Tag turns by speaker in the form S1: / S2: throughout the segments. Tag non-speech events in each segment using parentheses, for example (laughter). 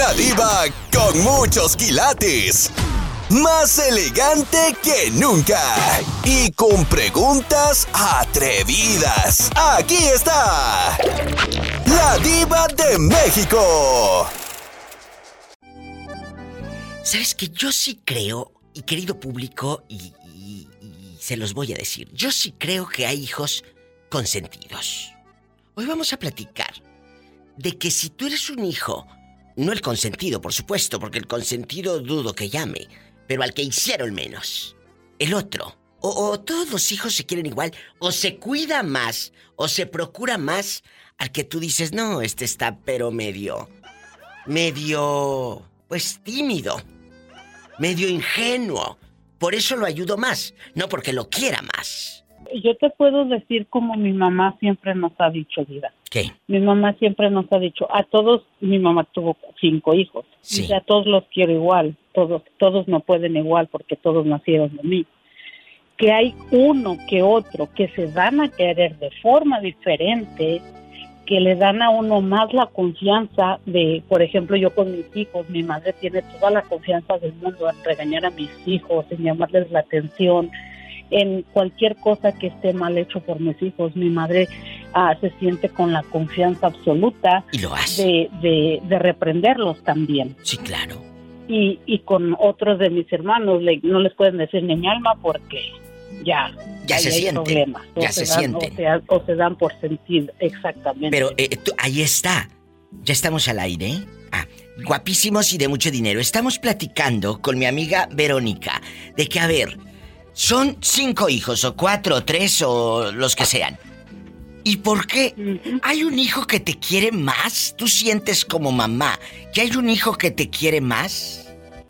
S1: Una diva con muchos quilates. Más elegante que nunca. Y con preguntas atrevidas. Aquí está. La diva de México.
S2: ¿Sabes que yo sí creo, y querido público, y, y se los voy a decir, yo sí creo que hay hijos consentidos. Hoy vamos a platicar de que si tú eres un hijo, no el consentido, por supuesto, porque el consentido dudo que llame, pero al que hicieron menos, el otro, o, todos los hijos se quieren igual, o se cuida más, o se procura más al que tú dices, no, este está pero medio, medio, pues tímido, medio ingenuo. Por eso lo ayudo más, no porque lo quiera más
S3: yo te puedo decir como mi mamá siempre nos ha dicho, vida.
S2: ¿Qué?
S3: Mi mamá siempre nos ha dicho, a todos, mi mamá tuvo cinco hijos, y a todos los quiero igual, todos, todos no pueden igual porque todos nacieron de mí. Que hay uno que otro que se dan a querer de forma diferente, que le dan a uno más la confianza de, por ejemplo, yo con mis hijos, mi madre tiene toda la confianza del mundo en regañar a mis hijos, en llamarles la atención, en cualquier cosa que esté mal hecho por mis hijos. Mi madre ah, se siente con la confianza absoluta De, de, reprenderlos también.
S2: Sí, claro.
S3: Y, y con otros de mis hermanos no les pueden decir ni mi alma porque ya,
S2: ya se siente. Ya se, siente.
S3: O, se dan por sentido, exactamente.
S2: Pero eh, ahí está. Ya estamos al aire. Ah, guapísimos y de mucho dinero. Estamos platicando con mi amiga Verónica de que, a ver, son cinco hijos, o cuatro, o tres, o los que sean. ¿Y por qué? ¿Hay un hijo que te quiere más? ¿Tú sientes como mamá que hay un hijo que te quiere más?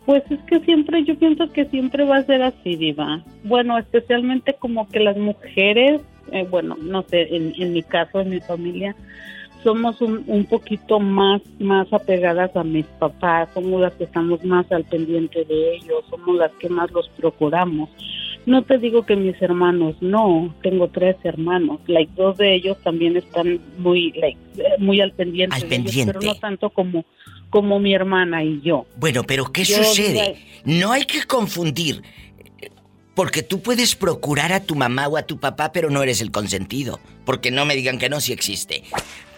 S3: Pues es que siempre, yo pienso que siempre va a ser así, Diva. Bueno, especialmente como que las mujeres, eh, bueno, no sé, en, en, mi caso, en mi familia, somos un, un poquito más, más apegadas a mis papás, somos las que estamos más al pendiente de ellos, somos las que más los procuramos no te digo que mis hermanos no, tengo tres hermanos, like dos de ellos también están muy like, muy al pendiente,
S2: al pendiente.
S3: pero no tanto como como mi hermana y yo.
S2: Bueno, pero ¿qué sucede? No hay que confundir porque tú puedes procurar a tu mamá o a tu papá, pero no eres el consentido. Porque no me digan que no, si existe.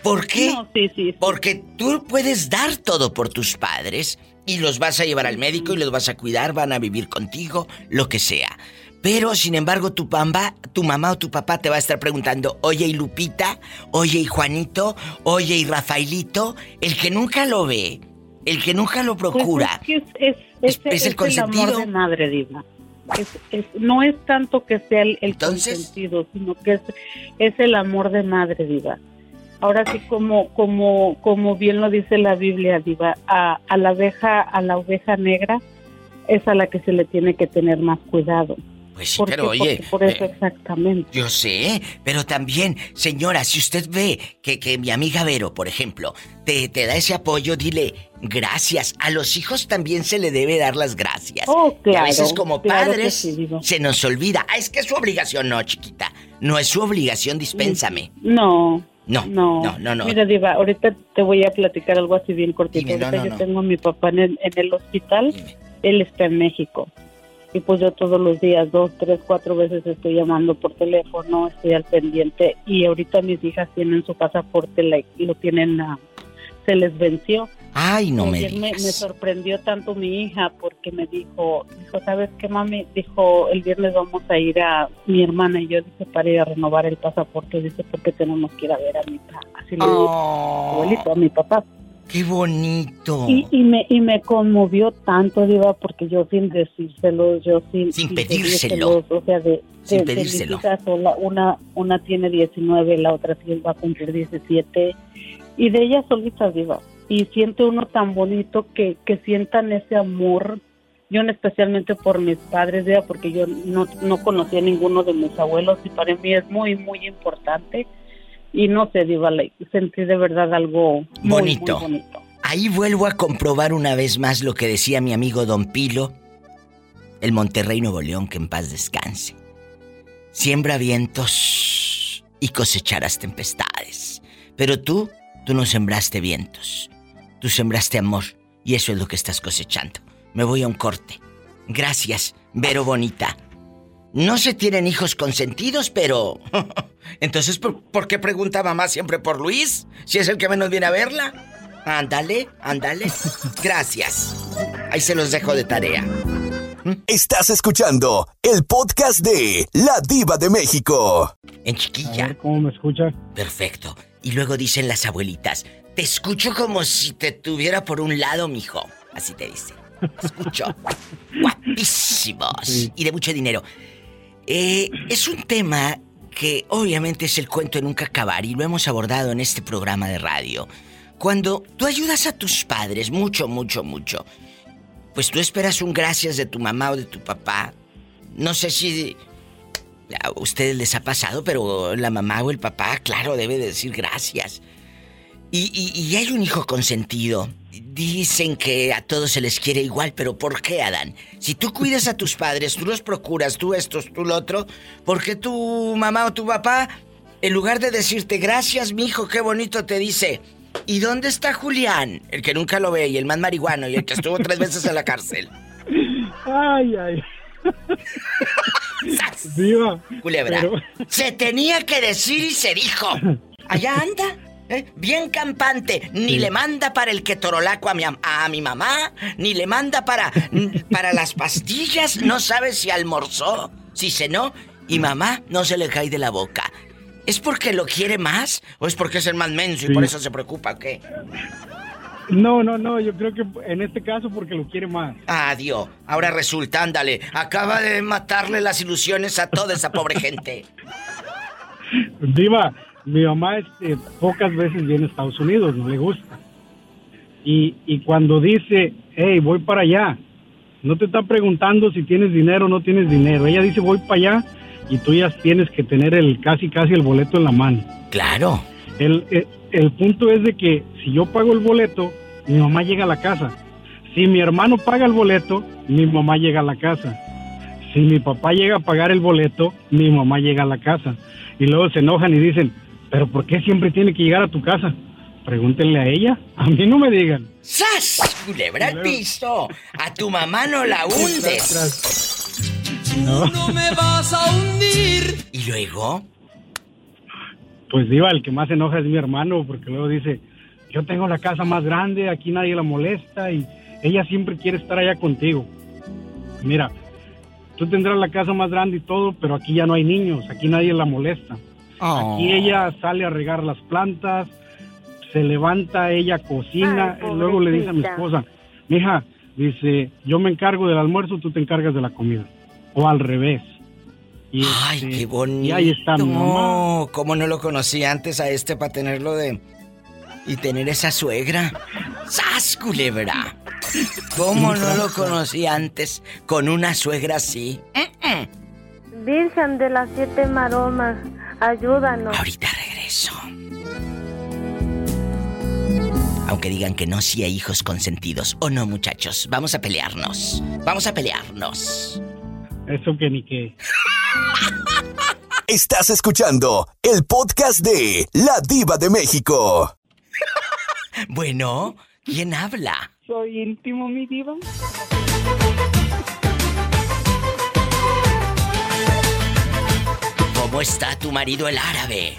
S2: ¿Por qué?
S3: No, sí, sí,
S2: Porque tú puedes dar todo por tus padres y los vas a llevar al médico y los vas a cuidar, van a vivir contigo, lo que sea. Pero, sin embargo, tu pamba, tu mamá o tu papá te va a estar preguntando, oye, y Lupita, oye, y Juanito, oye, y Rafaelito, el que nunca lo ve, el que nunca lo pues procura.
S3: es, es, el consentido. amor de madre, Diva. no es tanto que sea el, consentido, sino que es, el amor de madre, Diva. Ahora sí, como, como, como bien lo dice la Biblia, Diva, a, a la oveja, a la oveja negra es a la que se le tiene que tener más cuidado.
S2: Pues sí, pero oye.
S3: Por eso eh, exactamente.
S2: Yo sé, pero también, señora, si usted ve que, que mi amiga Vero, por ejemplo, te, te, da ese apoyo, dile gracias. A los hijos también se le debe dar las gracias.
S3: Oh, claro.
S2: a veces como padres se nos olvida. Ah, es que es su obligación, no, chiquita. No es su obligación, dispénsame.
S3: No.
S2: No, no, no, no.
S3: Mira, Diva, ahorita te voy a platicar algo así bien cortito. ahorita yo tengo a mi papá en el, en el hospital. Él está en México y pues yo todos los días, dos, tres, cuatro veces estoy llamando por teléfono, estoy al pendiente y ahorita mis hijas tienen su pasaporte, lo tienen, se les venció.
S2: Ay, no me,
S3: me, me sorprendió tanto mi hija porque me dijo, dijo, ¿sabes qué, mami? Dijo, el viernes vamos a ir a mi hermana y yo dije para ir a renovar el pasaporte, dice, porque tenemos que ir a ver a mi así le oh. abuelito, a mi papá.
S2: ¡Qué bonito!
S3: Y, me, y me conmovió tanto, Diva, porque yo sin decírselo, yo sin...
S2: Sin, pedírselo.
S3: O sea, de,
S2: sin pedírselo.
S3: una, una tiene 19, la otra va a cumplir 17. Y de ella solita, Diva. Y siente uno tan bonito que, que sientan ese amor yo especialmente por mis padres, Diva, porque yo no, no conocía a ninguno de mis abuelos y para mí es muy, muy importante y no sé, Diva, sentí de verdad algo
S2: bonito.
S3: Muy bonito.
S2: Ahí vuelvo a comprobar una vez más lo que decía mi amigo Don Pilo, el Monterrey Nuevo León, que en paz descanse. Siembra vientos y cosecharás tempestades. Pero tú, tú no sembraste vientos. Tú sembraste amor Y eso es lo que estás cosechando. Me voy a un corte. Gracias, Vero Bonita. No se tienen hijos consentidos, pero... (laughs) Entonces, ¿por, qué pregunta mamá siempre por Luis? Si es el que menos viene a verla. Ándale, ándale. Gracias. Ahí se los dejo de tarea.
S1: Estás escuchando el podcast de La Diva de México.
S2: En chiquilla.
S4: ¿Cómo me escuchas?
S2: Perfecto. Y luego dicen las abuelitas, te escucho como si te tuviera por un lado, mijo. Así te dicen. Escucho. (laughs) Guapísimos. Y de mucho dinero. Eh, es un tema que obviamente es el cuento de nunca acabar y lo hemos abordado en este programa de radio. Cuando tú ayudas a tus padres, mucho, mucho, mucho, pues tú esperas un gracias de tu mamá o de tu papá. No sé si a ustedes les ha pasado, pero la mamá o el papá, claro, debe decir gracias. Y, hay un hijo consentido. Dicen que a todos se les quiere igual, pero ¿por qué, Adán? Si tú cuidas a tus padres, tú los procuras, tú esto, tú lo otro, ¿por qué tu mamá o tu papá, en lugar de decirte gracias, mi hijo, qué bonito, te dice, ¿y dónde está Julián? El que nunca lo ve y el más marihuano y el que estuvo tres veces en la cárcel.
S4: Ay, ay. Viva.
S2: Culebra. Se tenía que decir y se dijo. Allá anda. ¿Eh? Bien campante. Ni le manda para el ketorolaco a mi, a mi mamá, ni le manda para, para las pastillas. No sabe si almorzó, si cenó. Y mamá no se le cae de la boca. ¿Es porque lo quiere más? ¿O es porque es el más menso y por eso se preocupa? ¿Qué?
S4: No, no, no, yo creo que en este caso porque lo quiere más.
S2: Adiós. Ahora resulta, ándale, acaba de matarle las ilusiones a toda esa pobre gente.
S4: Diva, mi mamá este, pocas veces viene a Estados Unidos, no le gusta. Y, y cuando dice, hey, voy para allá, no te está preguntando si tienes dinero o no tienes dinero. Ella dice, voy para allá y tú ya tienes que tener el casi casi el boleto en la mano.
S2: Claro.
S4: El, el, el punto es de que si yo pago el boleto, mi mamá llega a la casa. Si mi hermano paga el boleto, mi mamá llega a la casa. Si mi papá llega a pagar el boleto, mi mamá llega a la casa. Y luego se enojan y dicen, pero ¿por qué siempre tiene que llegar a tu casa? Pregúntenle a ella. A mí no me digan.
S2: ¡Sas! Culebra el piso. A tu mamá no la (laughs) hundes.
S5: No. no me vas a hundir.
S2: ¿Y luego?
S4: Pues diva, el que más se enoja es mi hermano, porque luego dice, yo tengo la casa más grande, aquí nadie la molesta y ella siempre quiere estar allá contigo. Mira, tú tendrás la casa más grande y todo, pero aquí ya no hay niños, aquí nadie la molesta. Aquí oh. ella sale a regar las plantas, se levanta, ella cocina, y luego le dice a mi esposa, mija, dice, yo me encargo del almuerzo, tú te encargas de la comida. O al revés.
S2: Y Ay, este, qué bonito.
S4: Y ahí está mi
S2: mamá. ¿Cómo no lo conocí antes a este para tenerlo de... Y tener esa suegra? ¡Sas, culebra! ¿Cómo no lo conocí antes con una suegra así?
S6: Virgen de las siete maromas. Ayúdanos.
S2: Ahorita regreso. Aunque digan que no, si hay hijos consentidos. O no, muchachos. Vamos a pelearnos. Vamos a pelearnos.
S4: Eso que ni qué. (laughs)
S1: Estás escuchando el podcast de La Diva de México. (laughs)
S2: bueno, ¿quién habla?
S3: Soy íntimo, mi diva.
S2: ¿Cómo está tu marido el árabe?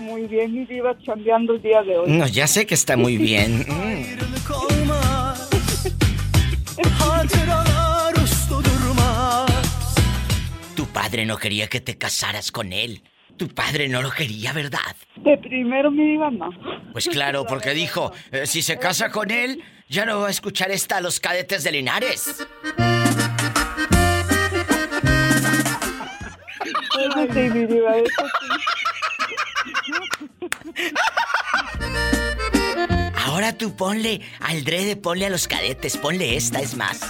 S3: Muy bien, mi diva, chambeando el día de hoy.
S2: No, ya sé que está muy bien. (laughs) tu padre no quería que te casaras con él. Tu padre no lo quería, ¿verdad?
S3: De primero mi no.
S2: Pues claro, porque dijo, eh, si se casa con él, ya no va a escuchar esta a los cadetes de Linares. Ahora tú ponle al drede, ponle a los cadetes, ponle esta, es más.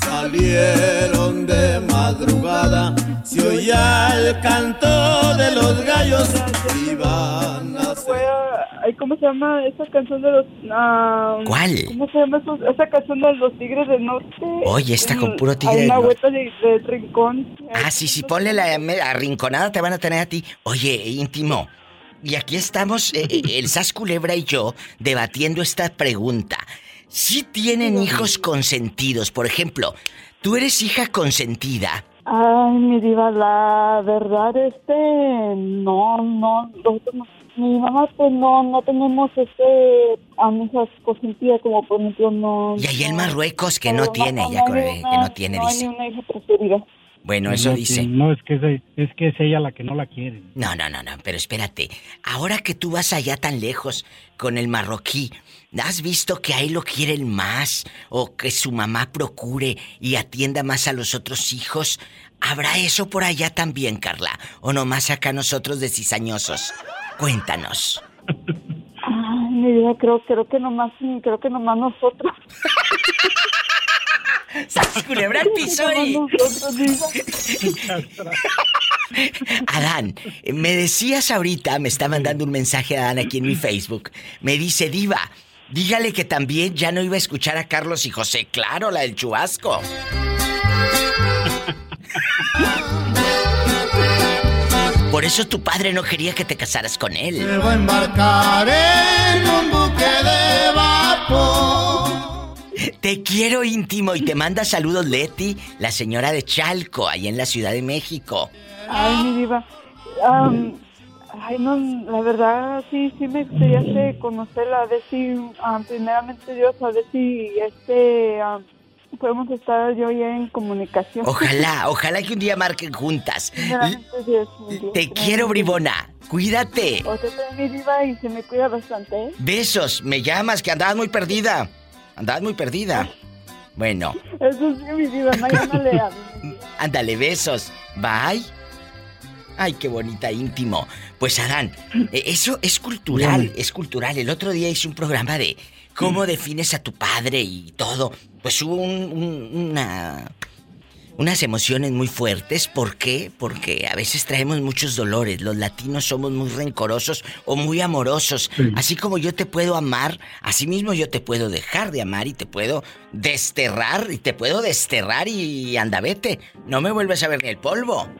S5: Salieron de madrugada, se oía el canto de los gallos. Iban a
S3: ¿Cómo se llama esa canción de los... Uh,
S2: ¿Cuál?
S3: ¿Cómo se llama esa canción de los Tigres del Norte?
S2: Oye, está con puro tigre
S3: Hay una vuelta de, de, rincón.
S2: Ah, sí, sí, ponle la arrinconada, te van a tener a ti. Oye, íntimo, Y aquí estamos, eh, eh, el Sas Culebra y yo, debatiendo esta pregunta. Si tienen hijos consentidos, por ejemplo, tú eres hija consentida.
S7: Ay, mi diva, la verdad, este, no, no, mi mamá, pues no, no tenemos este, amigas consentidas como por ejemplo, no.
S2: Y ahí el Marruecos que no, tiene, ya que no tiene, dice.
S7: una hija preferida.
S2: Bueno, eso dice.
S4: no, es que, es, es que es ella la que no la quiere.
S2: No, no, no, no, pero espérate. Ahora que tú vas allá tan lejos con el marroquí, ¿has visto que ahí lo quieren más? ¿O que su mamá procure y atienda más a los otros hijos? ¿Habrá eso por allá también, Carla? ¿O nomás acá nosotros de cizañosos? Cuéntanos.
S7: Ay, mi vida, creo, creo que nomás, creo que nomás nosotros.
S2: culebra Adán, me decías ahorita, me está mandando un mensaje a Adán aquí en mi Facebook. Me dice, Diva, dígale que también ya no iba a escuchar a Carlos y José. Claro, la del chubasco. (laughs) Por eso tu padre no quería que te casaras con él.
S5: Me voy a embarcar en un buque de vapor.
S2: Te quiero íntimo y te manda saludos Leti, la señora de Chalco, ahí en la Ciudad de México.
S7: Ay, mi diva. ay, no, la verdad sí, sí me gustaría conocerla, a ver si, primeramente Dios, a ver si este, podemos estar yo ya en comunicación.
S2: Ojalá, (laughs) ojalá que un día marquen juntas. Te quiero, bribona. Cuídate.
S7: O sea, mi diva y se me cuida bastante. ¿eh?
S2: Besos, me llamas que andabas muy perdida. Andabas muy perdida. Bueno. (laughs)
S7: Eso sí, mi vida, no, ya no le (laughs)
S2: Ándale, besos. Bye. Ay, qué bonita, íntimo. Pues Adán, e, eso es cultural, es cultural. El otro día hice un programa de cómo defines a tu padre y todo. Pues hubo una unas emociones muy fuertes. ¿Por qué? Porque a veces traemos muchos dolores. Los latinos somos muy rencorosos o muy amorosos. Así como yo te puedo amar, así mismo yo te puedo dejar de amar y te puedo desterrar y te puedo desterrar y anda vete. No me vuelves a ver ni el polvo.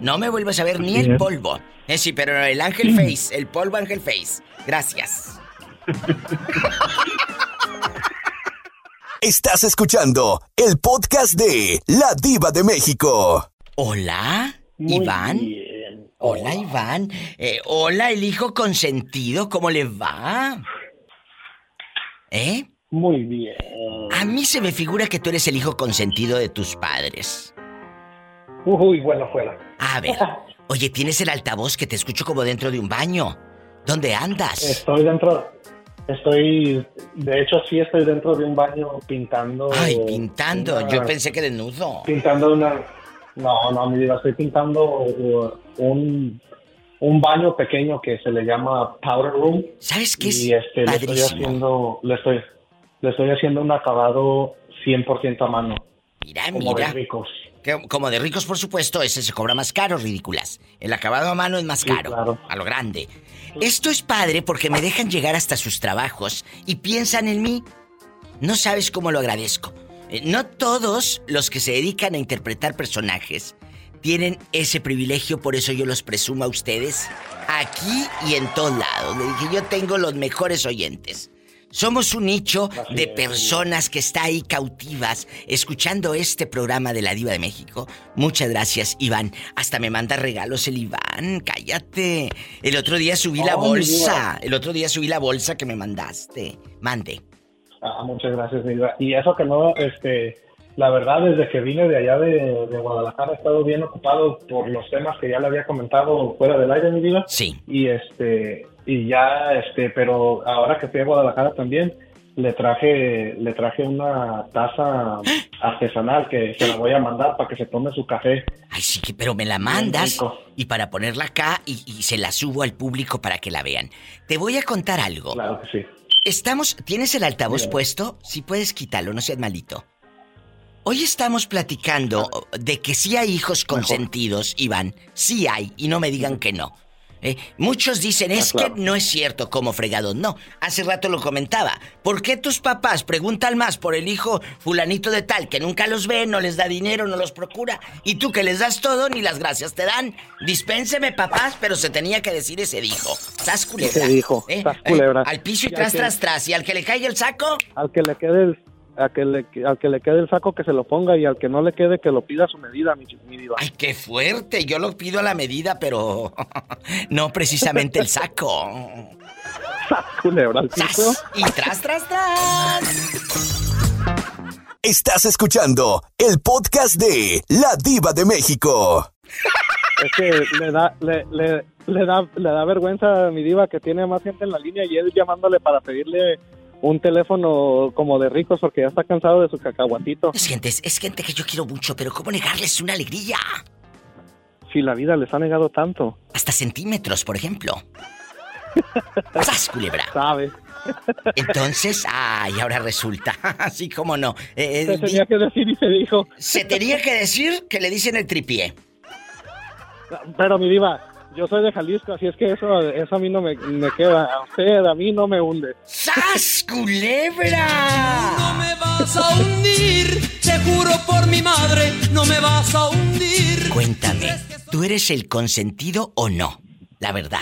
S2: No me vuelves a ver ni el polvo. Eh, sí, pero el ángel face, el polvo ángel face. Gracias. (laughs)
S1: Estás escuchando el podcast de La Diva de México.
S2: Hola, Iván. Hola, Iván. Eh, hola, el hijo consentido, ¿cómo le va? ¿Eh?
S8: Muy bien.
S2: A mí se me figura que tú eres el hijo consentido de tus padres.
S8: Uy, bueno, fuera.
S2: A ver. Oye, tienes el altavoz que te escucho como dentro de un baño. ¿Dónde andas?
S8: Estoy dentro, Estoy, de hecho, sí estoy dentro de un baño pintando.
S2: Ay, pintando. Yo pensé que desnudo.
S8: Pintando una. No, no, mi vida, estoy pintando uh, un, un baño pequeño que se le llama powder room.
S2: ¿Sabes qué es?
S8: Y este, le estoy haciendo, le estoy, le estoy haciendo un acabado 100% a mano.
S2: Mira, como mira.
S8: De ricos.
S2: Como de ricos, por supuesto, ese se cobra más caro, ridículas. El acabado a mano es más caro, a lo grande. Esto es padre porque me dejan llegar hasta sus trabajos y piensan en mí. No sabes cómo lo agradezco. Eh, no todos los que se dedican a interpretar personajes tienen ese privilegio, por eso yo los presumo a ustedes aquí y en todos lados. Le dije, yo tengo los mejores oyentes. Somos un nicho de personas que está ahí cautivas escuchando este programa de la Diva de México. Muchas gracias, Iván. Hasta me manda regalos el Iván. Cállate. El otro día subí la bolsa. El otro día subí la bolsa que me mandaste. Mande.
S8: Ah, muchas gracias, Iván. Y eso que no, este, la verdad, desde que vine de allá de, Guadalajara he estado bien ocupado por los temas que ya le había comentado fuera del aire, mi vida.
S2: Sí.
S8: Y este, y ya, este, pero ahora que fui a Guadalajara también, le traje, le traje una taza artesanal que se la voy a mandar para que se tome su café.
S2: Ay, sí, pero me la mandas y para ponerla acá y, se la subo al público para que la vean. Te voy a contar algo.
S8: Claro que sí.
S2: Estamos, ¿tienes el altavoz puesto? Si puedes quitarlo, no seas malito. Hoy estamos platicando de que sí hay hijos consentidos, Iván. Sí hay, y no me digan que no. ¿Eh? Muchos dicen,
S9: Ah,
S2: es que no es cierto como fregado. No, hace rato lo comentaba. ¿Por qué tus papás preguntan más por el hijo fulanito de tal, que nunca los ve, no les da dinero, no los procura? Y tú que les das todo, ni las gracias te dan. Dispénseme, papás, pero se tenía que decir ese dijo. Sas culebra.
S9: Ese dijo,
S2: ¿eh?
S9: sas
S2: ¿Eh?
S9: culebra.
S2: Al piso y tras,
S9: que-
S2: tras, tras. Y al que le caiga el saco,
S9: Al que le quede el, a que le, al que le quede el saco que se lo ponga y al que no le quede que lo pida a su medida, mi, mi diva.
S2: Ay, qué fuerte. Yo lo pido a la medida, pero (laughs) no precisamente el saco. (laughs)
S9: Culebra al.
S2: Y tras, tras, tras.
S1: Estás escuchando el podcast de La Diva de México.
S9: Es que le da, le, le, le da, le da vergüenza a mi diva que tiene más gente en la línea y él llamándole para pedirle un teléfono como de ricos porque ya está cansado de su cacahuatito.
S2: Es gente, es gente que yo quiero mucho, pero ¿cómo negarles una alegría?
S9: Si la vida les ha negado tanto.
S2: Hasta centímetros, por ejemplo. (laughs) ¡Sas, culebra!
S9: ¿Sabes?
S2: Entonces, ay, ahora resulta. (laughs) Así como no. Eh,
S9: Se
S2: eh,
S9: tenía que decir y se dijo.
S2: se tenía que decir que le dicen el tripié.
S9: Pero mi diva, yo soy de Jalisco, así es que eso, eso a mí no me, me queda. A usted, a mí no me hunde.
S2: ¡Sas, culebra!
S10: No me vas a hundir, te juro por mi madre, no me vas a hundir.
S2: Cuéntame, ¿tú eres el consentido o no? La verdad.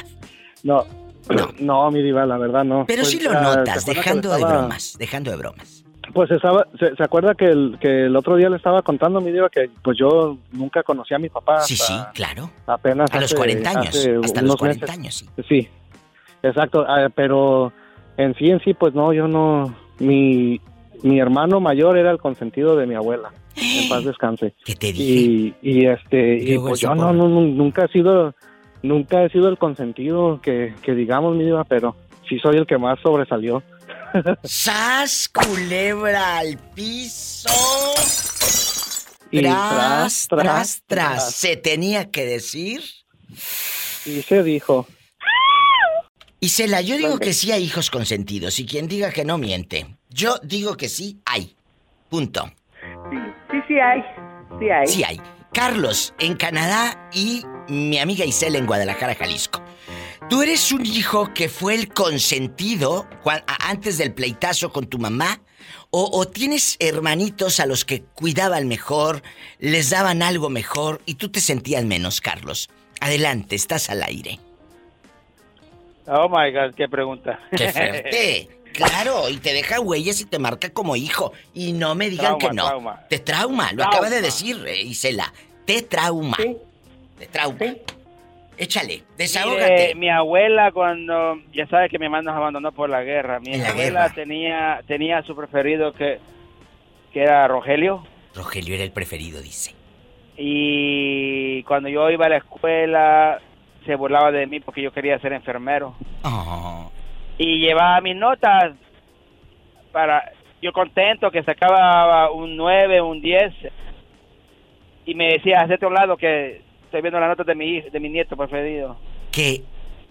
S9: No, no, (clears throat) mi diva, la verdad no.
S2: Pero
S9: Pues,
S2: sí lo
S9: ah,
S2: notas,
S9: ¿se acuerda que
S2: dejando de bromas, dejando de bromas.
S9: Pues estaba, se, se acuerda que el, que el otro día le estaba contando mi diva que pues yo nunca conocí a mi papá.
S2: Sí, sí,
S9: hasta
S2: claro.
S9: Apenas
S2: A los
S9: hace-
S2: 40 años, hasta los
S9: unos
S2: 40
S9: meses.
S2: años, sí.
S9: Sí, exacto, ah, pero en sí, en sí, pues no, yo no, mi, mi hermano mayor era el consentido de mi abuela, en paz (gasps) descanse.
S2: ¿Qué te
S9: Y, y este, y pues yo no, no, nunca he sido, nunca he sido el consentido que, que digamos, mi diva, pero sí soy el que más sobresalió.
S2: ¡Sas, culebra al piso!
S9: Y
S2: tras,
S9: tras,
S2: tras. ¿Se tenía que decir?
S9: Y se dijo,
S2: Isela, yo digo que sí hay hijos consentidos y quien diga que no miente. Yo digo que sí hay. Punto.
S11: Sí, sí hay. Sí hay.
S2: Sí hay. Carlos, en Canadá y mi amiga Isela en Guadalajara, Jalisco. ¿Tú eres un hijo que fue el consentido antes del pleitazo con tu mamá? ¿O, o tienes hermanitos a los que cuidaban mejor, les daban algo mejor y tú te sentías menos, Carlos? Adelante, estás al aire.
S12: Oh my God, qué pregunta.
S2: ¡Qué (laughs) fuerte! Claro, y te deja huellas y te marca como hijo. Y no me digan
S12: Trauma,
S2: que no.
S12: trauma.
S2: Te trauma, lo
S12: Trauma.
S2: acaba de decir eh, Isela. Te trauma. Te trauma. Échale, desahógate.
S12: Mire, mi abuela cuando ya sabe que mi mamá nos abandonó por la guerra. Mi
S2: la
S12: abuela
S2: guerra.
S12: tenía tenía su preferido que que era Rogelio
S2: Rogelio era el preferido, dice.
S12: y cuando yo iba a la escuela se burlaba de mí porque yo quería ser enfermero
S2: Oh.
S12: y llevaba mis notas para yo contento que sacaba un 9, un 10 y me decía, hacete a un lado que estoy viendo las notas de mi de mi nieto preferido.
S2: Qué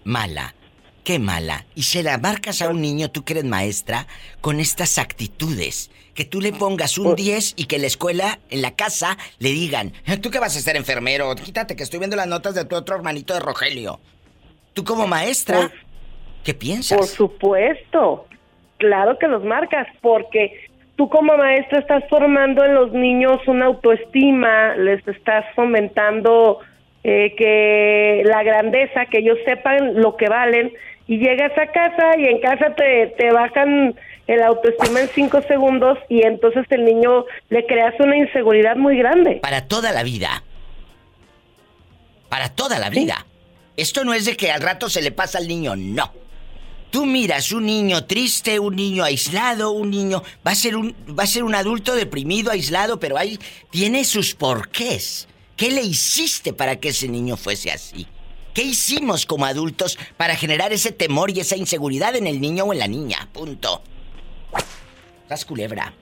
S2: mala, qué mala. Y se la marcas a un niño, tú que eres maestra, con estas actitudes. Que tú le pongas un 10 y que la escuela, en la casa, le digan, "Eh, ¿tú qué vas a ser enfermero? Quítate que estoy viendo las notas de tu otro hermanito de Rogelio. Tú como maestra, ¿qué piensas?
S11: Por supuesto. Claro que los marcas, porque tú como maestra estás formando en los niños una autoestima, les estás fomentando eh, que la grandeza, que ellos sepan lo que valen, y llegas a casa y en casa te, te bajan el autoestima en cinco segundos y entonces el niño le creas una inseguridad muy grande.
S2: Para toda la vida. Para toda la vida. Esto no es de que al rato se le pasa al niño, no. Tú miras un niño triste, un niño aislado, un niño va a ser un va a ser un adulto deprimido, aislado, pero ahí tiene sus porqués. ¿Qué le hiciste para que ese niño fuese así? ¿Qué hicimos como adultos para generar ese temor y esa inseguridad en el niño o en la niña? Punto. Estás culebra.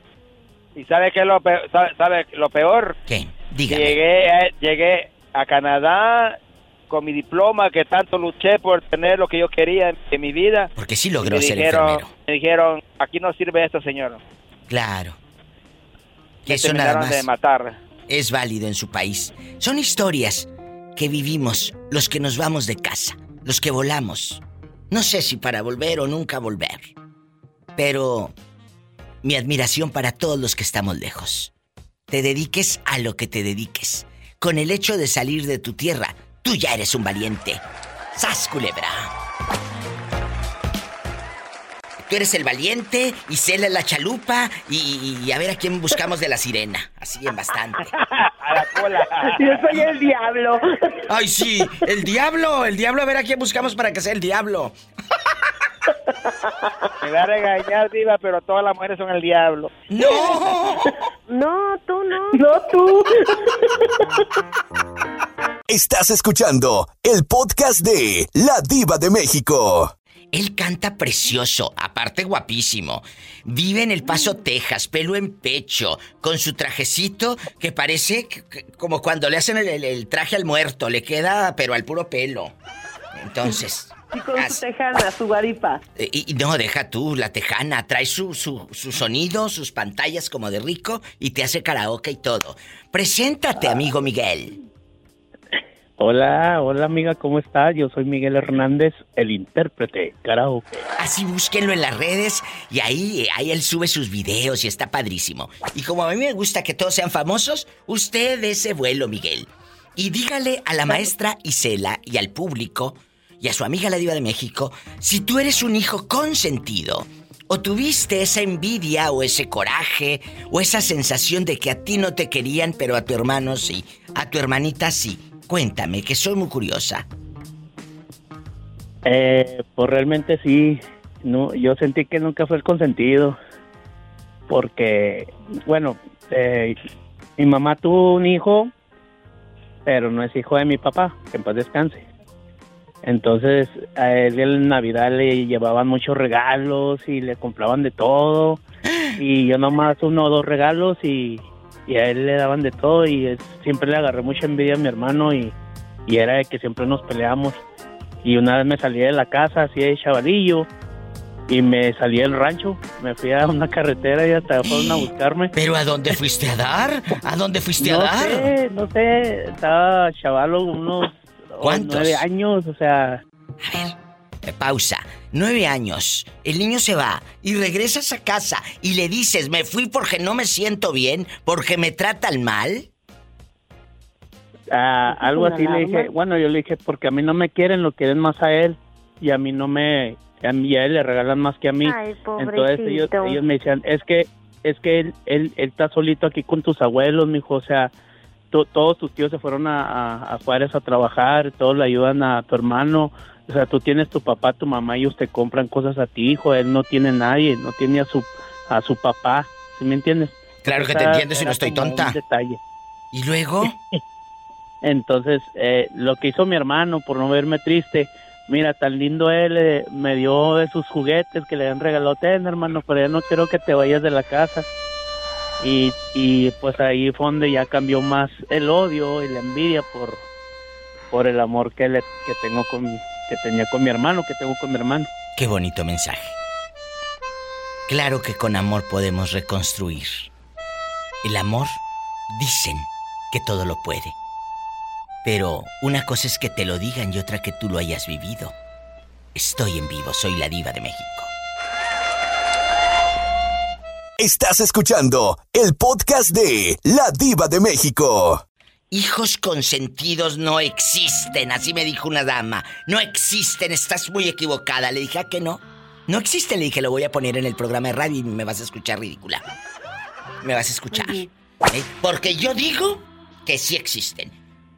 S12: ¿Y sabe qué es lo peor? ¿Sabe, sabe lo peor?
S2: ¿Qué? Dígame.
S12: Llegué, a- llegué a Canadá con mi diploma que tanto luché por tener lo que yo quería en, en mi vida.
S2: Porque sí logró ser
S12: dijeron,
S2: enfermero.
S12: Me dijeron, aquí no sirve esto, señor.
S2: Claro. Que eso nada más.
S12: de matar.
S2: Es válido en su país. Son historias que vivimos los que nos vamos de casa. los que volamos. No sé si para volver o nunca volver. Pero mi admiración para todos los que estamos lejos. Te dediques a lo que te dediques. Con el hecho de salir de tu tierra, tú ya eres un valiente. ¡Sas, culebra! Tú eres el valiente y Cela la chalupa y, a ver a quién buscamos de la sirena. Así en bastante. (laughs)
S11: A la cola. Yo soy el diablo.
S2: Ay, sí, el diablo, el diablo, a ver a quién buscamos para que sea el diablo.
S12: Me va a regañar, Diva, pero todas las mujeres son el diablo.
S2: ¡No!
S6: No, tú no.
S11: No, tú.
S1: Estás escuchando el podcast de La Diva de México.
S2: Él canta precioso, aparte guapísimo. Vive en El Paso, Texas, pelo en pecho, con su trajecito que parece como cuando le hacen el, traje al muerto, le queda pero al puro pelo. Entonces...
S11: Y con su tejana, su guaripa.
S2: Eh, y, no, deja tú, la tejana. Trae su, su, su, sonido, sus pantallas como de rico y te hace karaoke y todo. Preséntate, amigo Miguel.
S13: Hola, hola amiga, ¿cómo estás? Yo soy Miguel Hernández, el intérprete, karaoke.
S2: Así búsquenlo en las redes y ahí, ahí él sube sus videos y está padrísimo. Y como a mí me gusta que todos sean famosos, usted ese vuelo, Miguel. Y dígale a la maestra Isela y al público y a su amiga la diva de México si tú eres un hijo consentido o tuviste esa envidia o ese coraje o esa sensación de que a ti no te querían pero a tu hermano sí, a tu hermanita sí. Cuéntame, que soy muy curiosa.
S13: Eh, pues realmente sí. No, yo sentí que nunca fue el consentido. Porque, bueno, eh, mi mamá tuvo un hijo, pero no es hijo de mi papá, que en paz descanse. Entonces, a él en Navidad le llevaban muchos regalos y le compraban de todo. (gasps) Y yo nomás uno o dos regalos y y a él le daban de todo y siempre le agarré mucha envidia a mi hermano y, era de que siempre nos peleamos. Y una vez me salí de la casa así de chavalillo y me salí del rancho, me fui a una carretera y hasta fueron a buscarme.
S2: ¿Pero a dónde fuiste a dar? ¿A dónde fuiste
S13: a
S2: dar?
S13: No sé, no sé, estaba chavalo unos nueve años, o sea...
S2: A ver, pausa. Nueve años. El niño se va y regresas a casa y le dices, me fui porque no me siento bien, porque me tratan mal.
S13: Ah, algo así le dije, bueno, yo le dije, porque a mí no me quieren, lo quieren más a él y a mí no me, a mí a él le regalan más que a mí. Entonces ellos, ellos me decían, es que, es que él, él, está solito aquí con tus abuelos, mijo, o sea, todos tus tíos se fueron a, a, a Juárez a trabajar, todos le ayudan a tu hermano, o sea, tú tienes tu papá, tu mamá, ellos te compran cosas a ti, hijo. Él no tiene nadie, no tiene a su, a su papá. ¿Sí me entiendes?
S2: Claro que te entiendo si no estoy tonta.
S13: detalle.
S2: ¿Y luego? (laughs)
S13: Entonces, eh, lo que hizo mi hermano por no verme triste, mira, tan lindo él, eh, me dio de sus juguetes que le han regalado, ten hermano, pero ya no quiero que te vayas de la casa. Y, y pues ahí fue donde ya cambió más el odio y la envidia por, por el amor que, le, que tengo con, que tenía con mi hermano, que tengo con mi hermano.
S2: Qué bonito mensaje. Claro que con amor podemos reconstruir. El amor, dicen que todo lo puede. Pero una cosa es que te lo digan y otra que tú lo hayas vivido. Estoy en vivo, soy la diva de México.
S1: Estás escuchando el podcast de La Diva de México.
S2: Hijos consentidos no existen, así me dijo una dama. No existen, estás muy equivocada. Le dije, ¿a que no? No existe, le dije, lo voy a poner en el programa de radio y me vas a escuchar ridícula. Me vas a escuchar. ¿eh? Porque yo digo que sí existen.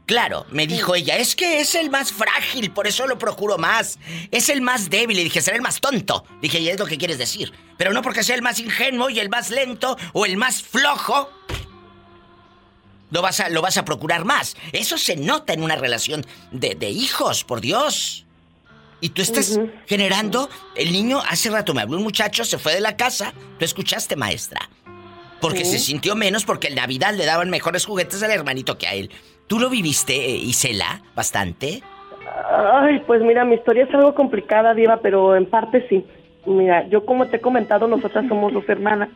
S2: Claro, me dijo ella, es que es el más frágil, por eso lo procuro más. Es el más débil, le dije, será el más tonto. Dije, y es lo que quieres decir. Pero no porque sea el más ingenuo y el más lento o el más flojo, lo vas a, lo vas a procurar más. Eso se nota en una relación de, hijos, por Dios. Y tú estás generando. El niño, hace rato me habló un muchacho, se fue de la casa. Tú escuchaste, maestra. Porque se sintió menos porque en Navidad le daban mejores juguetes al hermanito que a él. ¿Tú lo viviste, eh, Isela, bastante?
S11: Ay, pues mira, mi historia es algo complicada, Diva, pero en parte sí. Mira, yo como te he comentado, nosotras somos dos hermanas.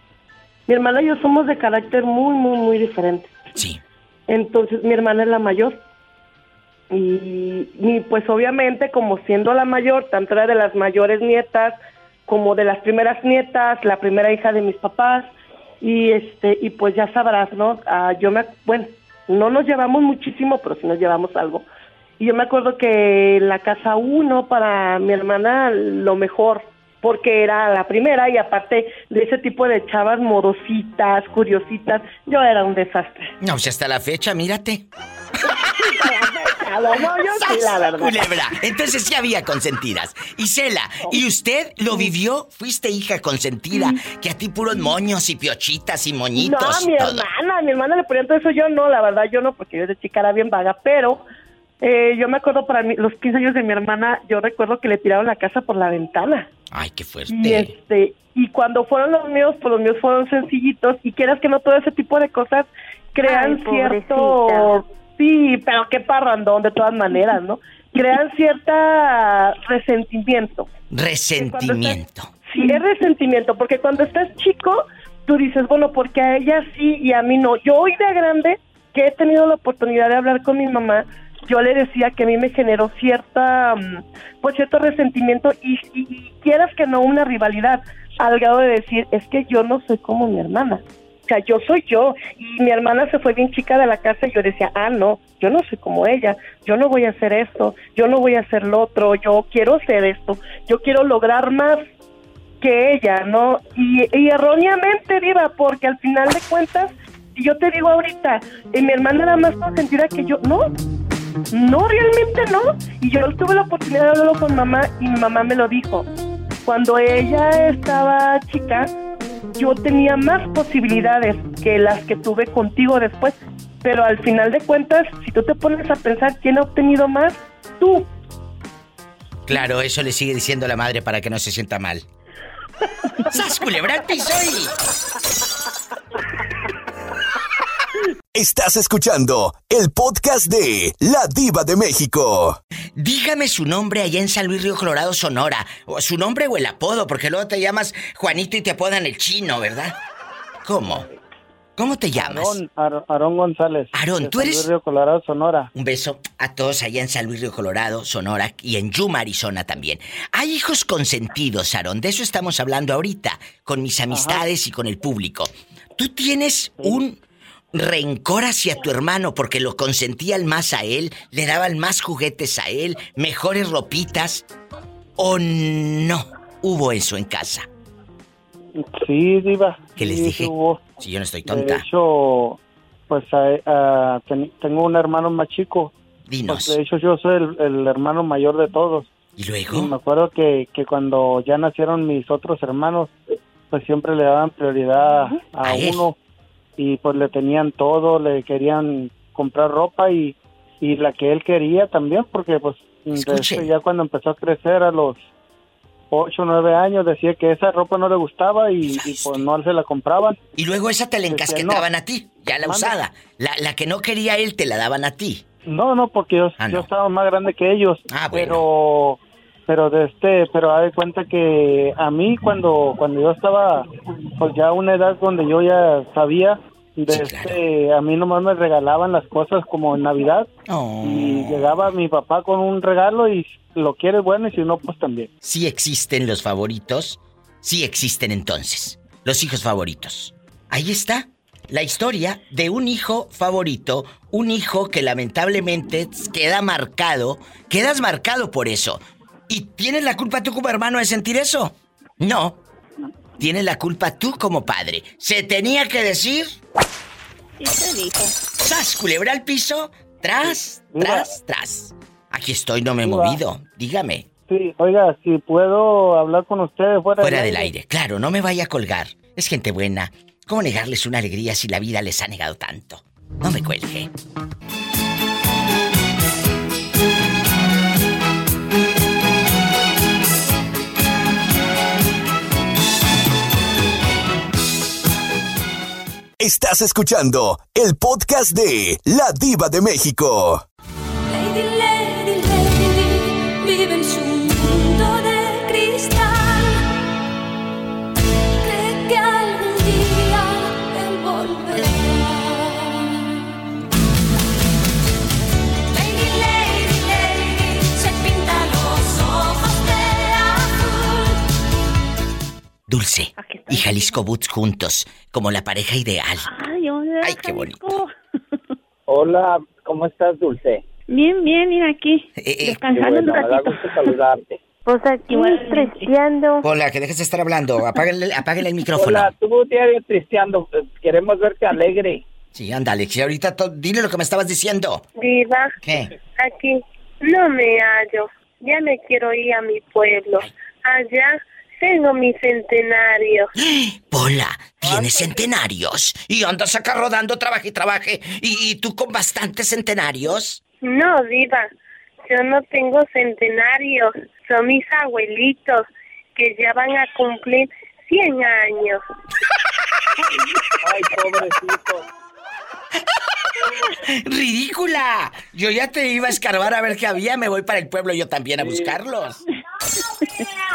S11: Mi hermana y yo somos de carácter muy, muy, muy diferentes.
S2: Sí.
S11: Entonces mi hermana es la mayor. y, y, pues obviamente como siendo la mayor, tanto era de las mayores nietas como de las primeras nietas, la primera hija de mis papás y este y pues ya sabrás, ¿no? Ah, yo me bueno, no nos llevamos muchísimo, pero sí nos llevamos algo. Y yo me acuerdo que la casa uno para mi hermana lo mejor, porque era la primera y aparte de ese tipo de chavas modositas, curiositas, yo era un desastre.
S2: No, pues hasta la fecha, mírate. (laughs)
S11: no, yo sí, la verdad.
S2: Culebra. Entonces sí había consentidas. Isela, ¿y usted lo vivió? ¿Fuiste hija consentida? Que a ti puros moños y piochitas y moñitos.
S11: No, mi hermana, a mi hermana le ponían todo eso. Yo no, la verdad, yo no, porque yo de chica era bien vaga, pero eh, yo me acuerdo para mí, los 15 años de mi hermana, yo recuerdo que le tiraron la casa por la ventana.
S2: Ay, qué fuerte.
S11: Y este, y cuando fueron los míos, pues los míos fueron sencillitos y quieras que no todo ese tipo de cosas crean
S6: Ay,
S11: cierto sí, pero qué parrandón de todas maneras, ¿no? Crean (laughs) cierta resentimiento.
S2: Resentimiento.
S11: Sí, es resentimiento, porque cuando estás chico, tú dices, bueno, porque a ella sí y a mí no. Yo hoy de grande, que he tenido la oportunidad de hablar con mi mamá, yo le decía que a mí me generó cierta, pues cierto resentimiento y, y, y quieras que no una rivalidad, al grado de decir, es que yo no soy como mi hermana. O sea, yo soy yo. Y mi hermana se fue bien chica de la casa y yo decía, ah, no, yo no soy como ella. Yo no voy a hacer esto. Yo no voy a hacer lo otro. Yo quiero hacer esto. Yo quiero lograr más que ella, ¿no? Y, y erróneamente, Diva, porque al final de cuentas, si yo te digo ahorita, eh, mi hermana era más consentida que yo, no. No, realmente no. Y yo tuve la oportunidad de hablarlo con mamá y mi mamá me lo dijo. Cuando ella estaba chica, yo tenía más posibilidades que las que tuve contigo después, pero al final de cuentas, si tú te pones a pensar quién ha obtenido más, tú.
S2: Claro, eso le sigue diciendo la madre para que no se sienta mal. ¡Sas piso
S1: Estás escuchando el podcast de La Diva de México.
S2: Dígame su nombre allá en San Luis Río Colorado, Sonora. O su nombre o el apodo, porque luego te llamas Juanito y te apodan el chino, ¿verdad? ¿Cómo? ¿Cómo te llamas?
S14: Aarón, González.
S2: Aarón, tú
S14: San
S2: eres-
S14: Luis Río Colorado, Sonora.
S2: Un beso a todos allá en San Luis Río Colorado, Sonora y en Yuma, Arizona también. Hay hijos consentidos, Aarón. De eso estamos hablando ahorita, con mis amistades y con el público. ¿Tú tienes un rencor hacia tu hermano porque lo consentían más a él, le daban más juguetes a él, mejores ropitas? ¿O no hubo eso en casa?
S14: Sí, Diva.
S2: ¿Qué les
S14: sí,
S2: dije?
S14: hubo.
S2: Si yo no estoy
S14: De
S2: tonta.
S14: hecho, pues a- a- ten- tengo un hermano más chico.
S2: Dinos.
S14: Pues, de hecho, yo soy el, el hermano mayor de todos.
S2: ¿Y luego?
S14: me acuerdo que, que cuando ya nacieron mis otros hermanos, pues siempre le daban prioridad a
S2: A él.
S14: Y pues le tenían todo, le querían comprar ropa y, y la que él quería también, porque pues este, ya cuando empezó a crecer a los ocho o nueve años decía que esa ropa no le gustaba y, y, pues no se la compraban.
S2: Y luego esa te la encasquetaban
S14: no.
S2: a ti, ya la usada. La, la que no quería él te la daban a ti.
S14: No, no, porque yo,
S2: Ah,
S14: yo estaba más grande que ellos.
S2: Ah,
S14: Pero, pero de este, pero haz de cuenta que a mí cuando, cuando yo estaba, pues ya a una edad donde yo ya sabía, de este, a mí nomás me regalaban las cosas como en Navidad
S2: Oh.
S14: y llegaba mi papá con un regalo y lo quiere bueno y si no, pues también.
S2: Sí existen los favoritos, sí existen entonces. Los hijos favoritos. Ahí está. La historia de un hijo favorito, un hijo que lamentablemente queda marcado, quedas marcado por eso. ¿Y tienes la culpa tú como hermano de sentir eso? No. Tienes la culpa tú como padre. ¿Se tenía que decir?
S6: Sí se dijo.
S2: ¡Sas, culebra al piso! Tras, tras, tras. Aquí estoy, no me he movido. Dígame.
S14: Sí, oiga, si puedo hablar con ustedes fuera,
S2: Fuera del aire, claro, no me vaya a colgar. Es gente buena. ¿Cómo negarles una alegría si la vida les ha negado tanto? No me cuelgue.
S1: Estás escuchando el podcast de La Diva de México.
S15: Lady, lady, lady, vive en su mundo de cristal. Cree que algún día él volverá. Lady, lady, lady, se pinta los ojos de azul.
S2: Dulce y Jalisco Boots juntos, como la pareja ideal.
S6: Ay, hola.
S2: Ay, qué bonito.
S16: Hola, ¿cómo estás, Dulce?
S6: Bien, bien, mira aquí.
S2: Eh,
S6: descansando
S16: Qué bueno,
S6: un
S16: me da
S6: ratito.
S16: gusto saludarte. (laughs)
S6: Pues aquí tristeando.
S2: Hola, que dejes de estar hablando. Apáguenle, apáguenle el micrófono.
S16: Hola, tú diario tristeando. eh, Queremos verte alegre.
S2: Sí, ándale, que ahorita to- dile lo que me estabas diciendo.
S11: Diva,
S2: ¿Qué?
S11: aquí no me hallo. Ya me quiero ir a mi pueblo. Allá tengo mi centenario. (gasps)
S2: Pola, tienes centenarios y andas acá rodando, trabaje y trabaje. ¿Y, y tú con bastantes centenarios?
S11: No, Diva, yo no tengo centenario. Son mis abuelitos que ya van a cumplir 100 años. (laughs)
S16: Ay, pobrecito. (laughs)
S2: ¡Ridícula! Yo ya te iba a escarbar a ver qué había. Me voy para el pueblo yo también a buscarlos.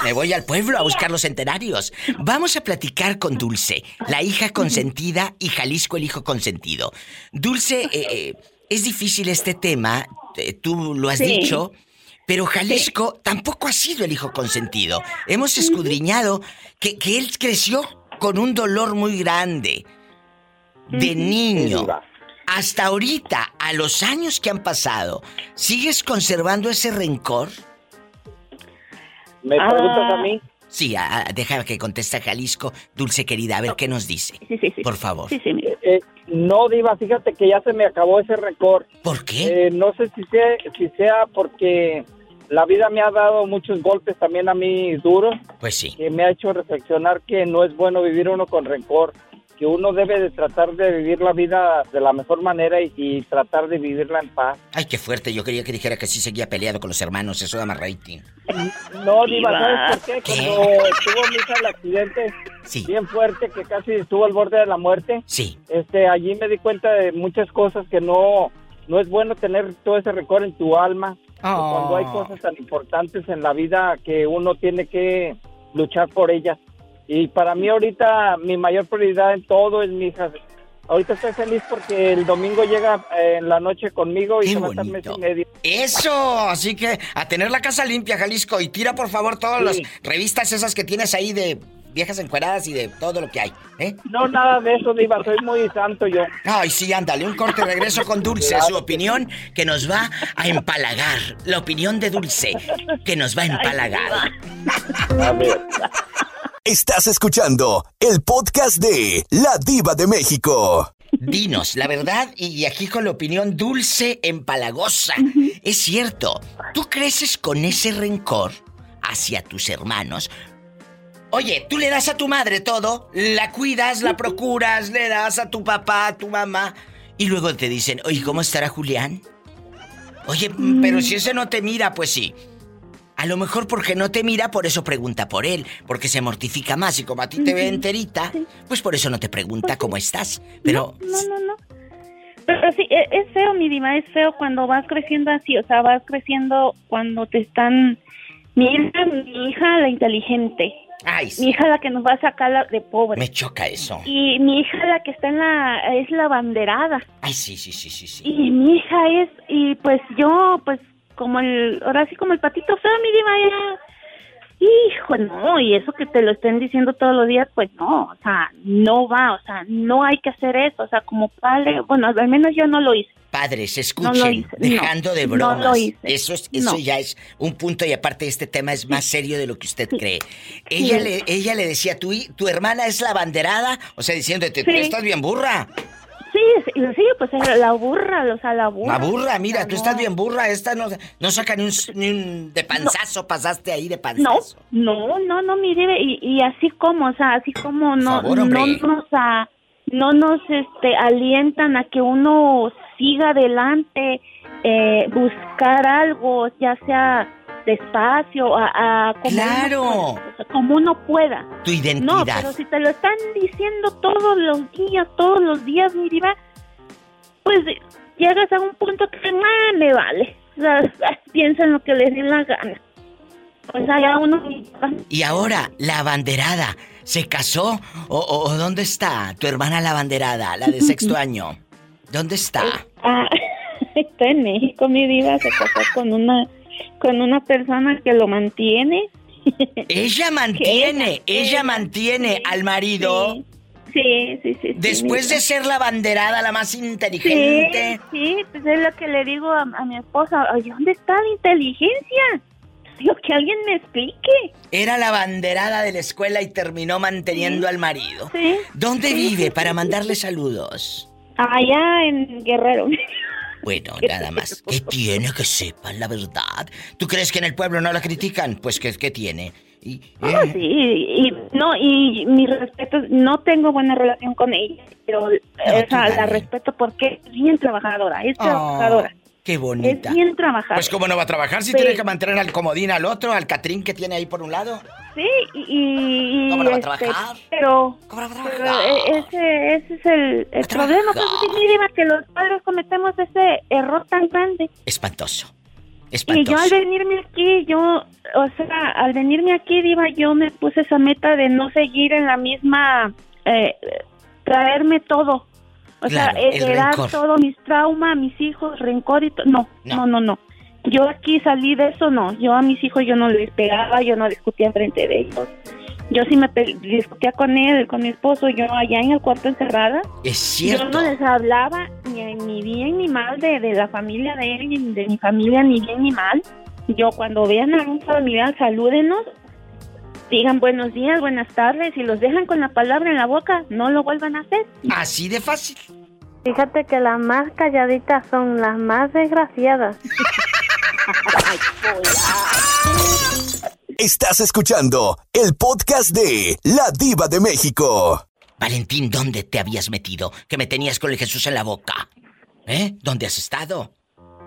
S2: Me voy al pueblo a buscar los centenarios. Vamos a platicar con Dulce, la hija consentida y Jalisco el hijo consentido. Dulce, eh, eh, es difícil este tema, eh, tú lo has
S6: Sí.
S2: dicho, pero Jalisco tampoco ha sido el hijo consentido. Hemos escudriñado que, que él creció con un dolor muy grande de niño. Hasta ahorita, a los años que han pasado, ¿sigues conservando ese rencor?
S16: ¿Me preguntas a mí?
S2: Sí, a- a- deja que conteste Jalisco. Dulce querida, a ver qué nos dice. Por favor.
S16: Eh, no, Diva, fíjate que ya se me acabó ese récord.
S2: ¿Por qué?
S16: Eh, no sé si sea, si sea porque la vida me ha dado muchos golpes también a mí duros.
S2: Pues sí.
S16: Que me ha hecho reflexionar que no es bueno vivir uno con rencor. Que uno debe de tratar de vivir la vida de la mejor manera y, y tratar de vivirla en paz.
S2: Ay, qué fuerte. Yo quería que dijera que sí seguía peleado con los hermanos. Eso da más rating.
S16: No, Diva. ¿sabes por qué? Cuando tuvo mi hija el accidente bien fuerte que casi estuvo al borde de la muerte,
S2: Sí.
S16: este, allí me di cuenta de muchas cosas que no, no es bueno tener todo ese rencor en tu alma.
S2: Oh.
S16: Cuando hay cosas tan importantes en la vida que uno tiene que luchar por ellas. Y para mí ahorita mi mayor prioridad en todo es mi hija. Ahorita estoy feliz porque el domingo llega eh, en la noche conmigo y se va a estar mes y medio.
S2: Eso, así que a tener la casa limpia, Jalisco. Y tira por favor todas las revistas esas que tienes ahí de viejas encueradas y de todo lo que hay. ¿eh?
S16: No, nada de eso, Diva, soy muy santo yo.
S2: Ay, sí, ándale, un corte regreso con Dulce, su opinión que nos va a empalagar. La opinión de Dulce que nos va a empalagar.
S1: Estás escuchando el podcast de La Diva de México.
S2: Dinos, la verdad, y aquí con la opinión dulce, empalagosa. Es cierto, tú creces con ese rencor hacia tus hermanos. Oye, tú le das a tu madre todo, la cuidas, la procuras, le das a tu papá, a tu mamá, y luego te dicen, oye, ¿cómo estará Julián? Oye, pero si ese no te mira, pues sí. A lo mejor porque no te mira, por eso pregunta por él, porque se mortifica más y como a ti te ve enterita, pues por eso no te pregunta cómo estás. Pero
S6: No, no, no. Pero sí, e- es feo, mi diva, es feo cuando vas creciendo así, o sea, vas creciendo cuando te están... Mira, mi hija la inteligente.
S2: Ay,
S6: Mi hija la que nos va a sacar la- de pobre.
S2: me choca eso.
S6: Y mi hija la que está en la... es la banderada.
S2: Ay, sí, sí, sí, sí, sí.
S6: Y mi hija es... y pues yo, pues como el... ahora sí como el patito feo, mi diva, ya... Hijo, no, y eso que te lo estén diciendo todos los días, pues no, o sea, no va, o sea, no hay que hacer eso, o sea, como padre, bueno, al menos yo no lo hice.
S2: Padres,
S6: No
S2: escuchen,
S6: hice, no,
S2: dejando de
S6: no
S2: bromas.
S6: lo hice,
S2: eso es, eso
S6: no.
S2: ya es un punto y aparte este tema es más serio de lo que usted cree. Ella
S6: Sí.
S2: le, ella le decía, tu, tu hermana es la banderada, o sea, diciéndote, tú
S6: Sí.
S2: estás bien burra.
S6: Sí, sí, sí, pues la burra, o sea, la burra.
S2: La burra, mira,
S6: O sea,
S2: tú
S6: no.
S2: estás bien burra, esta no, no saca ni un, ni un de panzazo, pasaste ahí de
S6: No,
S2: panzazo.
S6: no, no, no, mire, y, y así como, o sea, así como no,
S2: favor,
S6: no nos, a- no nos, este, alientan a que uno siga adelante, eh, buscar algo, ya sea despacio, a, a como
S2: Claro.
S6: uno pueda, o sea, como uno pueda.
S2: Tu
S6: No,
S2: identidad.
S6: pero si te lo están diciendo todos los días, todos los días, mi diva, pues llegas a un punto que, ah, me vale. O sea, (laughs) piensa en lo que les dé la gana. Pues allá uno...
S2: Y ahora, la abanderada, ¿se casó? ¿O, o- o dónde está tu hermana la abanderada, la de sexto (laughs) año? ¿Dónde está?
S6: Ah, (laughs) está en México, mi diva, se casó con una, con una persona que lo mantiene (laughs)
S2: Ella mantiene, ella, mantiene al marido.
S6: Sí, sí, sí.
S2: Después de ser la banderada, la más inteligente.
S6: Sí, sí, pues es lo que le digo a, a mi esposa. Oye, ¿dónde está la inteligencia? Digo, que alguien me explique.
S2: Era la banderada de la escuela y terminó manteniendo al marido.
S6: Sí.
S2: ¿Dónde vive para mandarle saludos?
S6: Allá en Guerrero.
S2: Bueno, nada más. ¿Qué tiene que sepan la verdad? ¿Tú crees que en el pueblo no la critican? Pues, ¿qué, qué tiene? Y,
S6: Ah, sí, y no, y mi respeto, no tengo buena relación con ella, pero o sea, la respeto porque es bien trabajadora, es
S2: Oh,
S6: trabajadora,
S2: qué
S6: es
S2: bonita.
S6: bien trabajadora.
S2: Pues, ¿cómo no va a trabajar si
S6: Sí.
S2: tiene que mantener al comodín al otro, al Catrín que tiene ahí por un lado?
S6: Sí, y... y-
S2: ¿Cómo no va a
S6: este,
S2: trabajar?
S6: Pero, pero, eh, ese, ese es el, el problema, pues, que los padres cometemos ese error tan grande.
S2: Espantoso.
S6: Y
S2: Espantoso.
S6: yo al venirme aquí, yo, o sea, al venirme aquí, Diva, yo me puse esa meta de no seguir en la misma, eh, traerme todo. O
S2: Claro,
S6: sea, heredar
S2: rencor.
S6: todo, mis traumas, mis hijos, rencor y todo. No, no, no, no. Yo aquí salí de eso, no. Yo a mis hijos yo no les pegaba, yo no discutía frente de ellos. Yo sí me discutía con él, con mi esposo, yo allá en el cuarto encerrada.
S2: Es cierto.
S6: Yo no les hablaba ni, ni bien ni mal de, de la familia de él, ni de mi familia, ni bien ni mal. Yo cuando vean a un familiar, salúdenos, digan buenos días, buenas tardes, y los dejan con la palabra en la boca, no lo vuelvan a hacer.
S2: Así de fácil.
S17: Fíjate que las más calladitas son las más desgraciadas. (laughs)
S1: Estás escuchando el podcast de La Diva de México.
S2: Valentín, ¿dónde te habías metido? Que me tenías con el Jesús en la boca. ¿Eh? ¿Dónde has estado?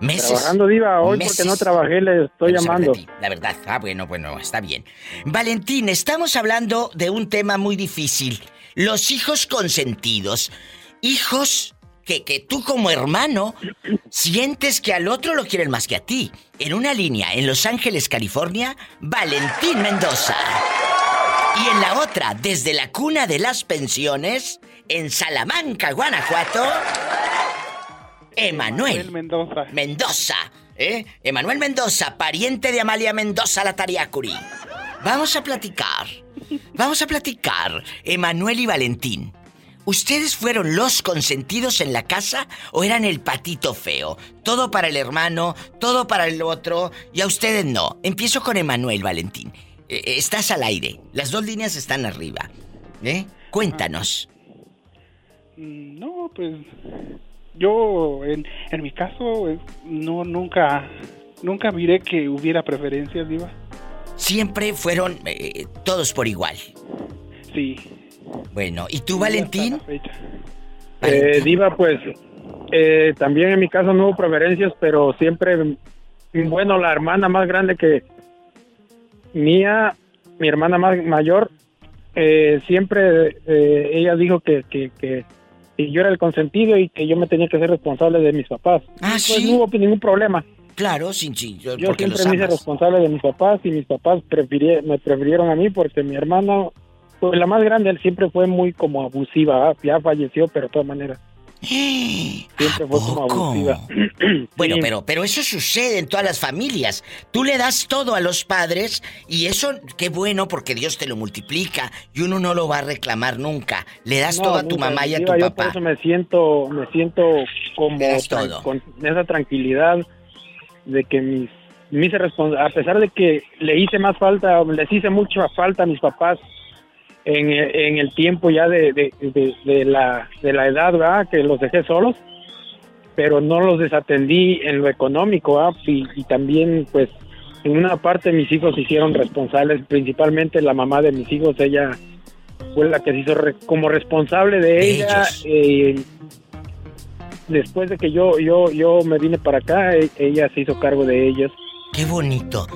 S2: ¿Meses?
S18: Trabajando, Diva. Hoy
S2: Meses.
S18: porque no trabajé, le estoy llamando.
S2: La verdad. Ah, bueno, bueno, está bien. Valentín, estamos hablando de un tema muy difícil. Los hijos consentidos. Hijos que, que tú como hermano sientes que al otro lo quieren más que a ti. En una línea, en Los Ángeles, California, Valentín Mendoza. Y en la otra, desde la cuna de las pensiones, en Salamanca, Guanajuato, Emanuel
S19: Mendoza.
S2: Mendoza, ¿eh? Emanuel Mendoza, pariente de Amalia Mendoza la Tariacuri. Vamos a platicar. Vamos a platicar, Emanuel y Valentín. ¿Ustedes fueron los consentidos en la casa o eran el patito feo? Todo para el hermano, todo para el otro y a ustedes no. Empiezo con Emanuel, Valentín. Eh, eh, estás al aire. Las dos líneas están arriba. ¿Eh? Cuéntanos.
S19: No, pues yo en, en mi caso eh, no nunca nunca miré que hubiera preferencias, diva.
S2: Siempre fueron eh, todos por igual.
S19: Sí.
S2: Bueno, ¿y tú, Valentín?
S18: Eh, Diva, pues eh, también en mi caso no hubo preferencias, pero siempre, bueno, la hermana más grande que mía, mi hermana más mayor, eh, siempre eh, ella dijo que, que, que, que yo era el consentido y que yo me tenía que ser responsable de mis papás.
S2: Ah,
S18: pues
S2: sí.
S18: no hubo ningún problema.
S2: Claro, sin sin
S18: Yo siempre
S2: los
S18: me hice responsable de mis papás y mis papás me prefirieron a mí porque mi hermana, pues la más grande, él siempre fue muy como abusiva, ¿ah? ya falleció, pero de todas maneras. (gasps) Siempre fue como abusiva. (clears throat)
S2: Bueno,
S18: Sí.
S2: pero, pero eso sucede en todas las familias. Tú le das todo a los padres y eso, qué bueno, porque Dios te lo multiplica y uno no lo va a reclamar nunca. Le das
S18: No,
S2: todo a tu mamá y a tu
S18: yo por
S2: papá.
S18: eso me siento, me siento como
S2: todo.
S18: con esa tranquilidad de que mis, respons- a pesar de que le hice más falta, les hice mucha falta a mis papás en, en el tiempo ya de, de, de- de la, de la edad, ¿verdad? Que los dejé solos, pero no los desatendí en lo económico, ¿verdad? Y, y también, pues, en una parte mis hijos se hicieron responsables, principalmente la mamá de mis hijos, ella fue la que se hizo re- como responsable de, ella. eh, después de que yo, yo, yo me vine para acá, e- ella se hizo cargo de ellos.
S2: Qué bonito.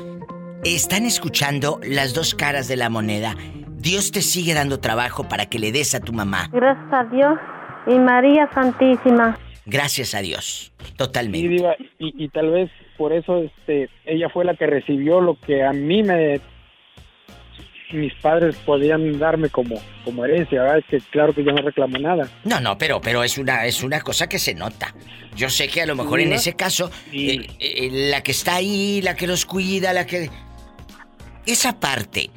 S2: Están escuchando las dos caras de la moneda. Dios te sigue dando trabajo para que le des a tu mamá.
S17: Gracias a Dios y María Santísima.
S2: Gracias a Dios.
S18: Sí,
S2: Totalmente.
S18: Diva, y, y tal vez por eso este, ella fue la que recibió lo que a mí me mis padres podían darme como, como herencia, ¿verdad? Que claro que yo no reclamo nada.
S2: No, no, pero, pero es una, es una cosa que se nota. Yo sé que a lo mejor en ese caso, eh, eh, la que está ahí, la que los cuida, la que. esa parte.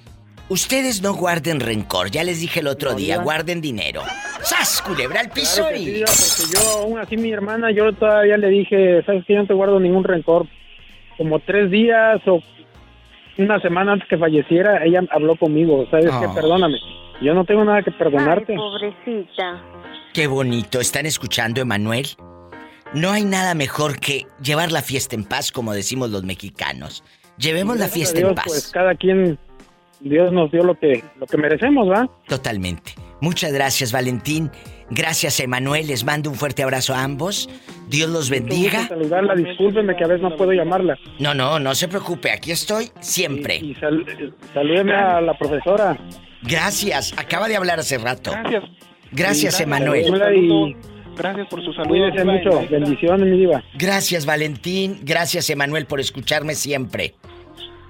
S2: Ustedes no guarden rencor, ya les dije el otro
S18: No,
S2: día,
S18: Diva.
S2: guarden dinero. ¡Sas, culebra al piso
S18: Claro que
S2: y...
S18: sí, porque yo, aún así, mi hermana, yo todavía le dije, sabes que yo no te guardo ningún rencor. Como tres días o una semana antes que falleciera, ella habló conmigo, sabes que
S2: Ah.
S18: perdóname. Yo no tengo nada que perdonarte.
S17: pobrecita.
S2: Qué bonito, ¿están escuchando, Emanuel? No hay nada mejor que llevar la fiesta en paz, como decimos los mexicanos. Llevemos la fiesta
S18: Dios,
S2: en paz.
S18: Pues cada quien, Dios nos dio lo que, lo que merecemos, ¿va?
S2: Totalmente. Muchas gracias, Valentín. Gracias, Emanuel. Les mando un fuerte abrazo a ambos. Dios los bendiga.
S18: Saludarla, discúlpeme que a veces no puedo llamarla.
S2: No, no, no se preocupe. Aquí estoy siempre.
S18: Y sal- salúdeme a la profesora.
S2: Gracias. Acaba de hablar hace rato.
S19: Gracias.
S2: Gracias, Emanuel.
S19: Gracias por su salud.
S18: cuídese mucho. Bendiciones, mi diva.
S2: Gracias, Valentín. Gracias, Emanuel, por escucharme siempre.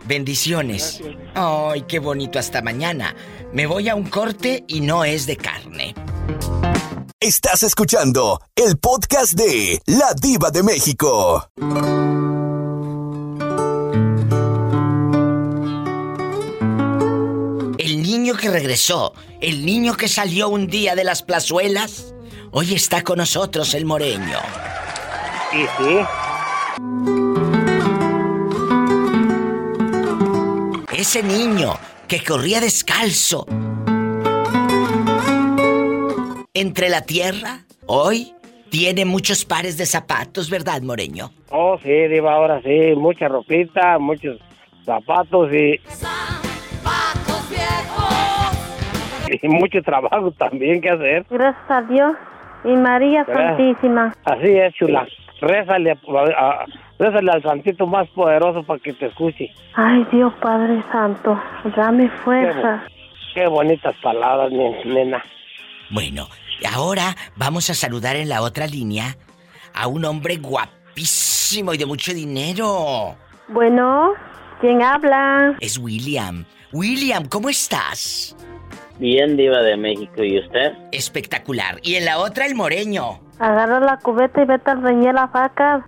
S2: Bendiciones. Ay, qué bonito. Hasta mañana. Me voy a un corte y no es de carne.
S1: Estás escuchando el podcast de La Diva de México.
S2: El niño que regresó, el niño que salió un día de las plazuelas, hoy está con nosotros el moreño.
S20: Sí, sí.
S2: Ese niño que corría descalzo entre la tierra, hoy tiene muchos pares de zapatos, ¿verdad, Moreño?
S20: Oh, sí, Diva, ahora sí. Mucha ropita, muchos zapatos y... Y mucho trabajo también que hacer.
S17: Gracias a Dios y María
S20: ¿Verdad?
S17: Santísima.
S20: Así es, chula. Rézale, a- a- rézale al santito más poderoso para que te escuche.
S17: Ay, Dios Padre Santo, dame fuerza.
S20: Qué bonitas palabras, mi nena.
S2: Bueno, ahora vamos a saludar en la otra línea a un hombre guapísimo y de mucho dinero.
S17: Bueno, ¿quién habla?
S2: Es William. William, ¿cómo estás?
S21: Bien, Diva de México. ¿Y usted?
S2: Espectacular. Y en la otra, el moreño.
S17: Agarra la cubeta y vete a reñir las vacas.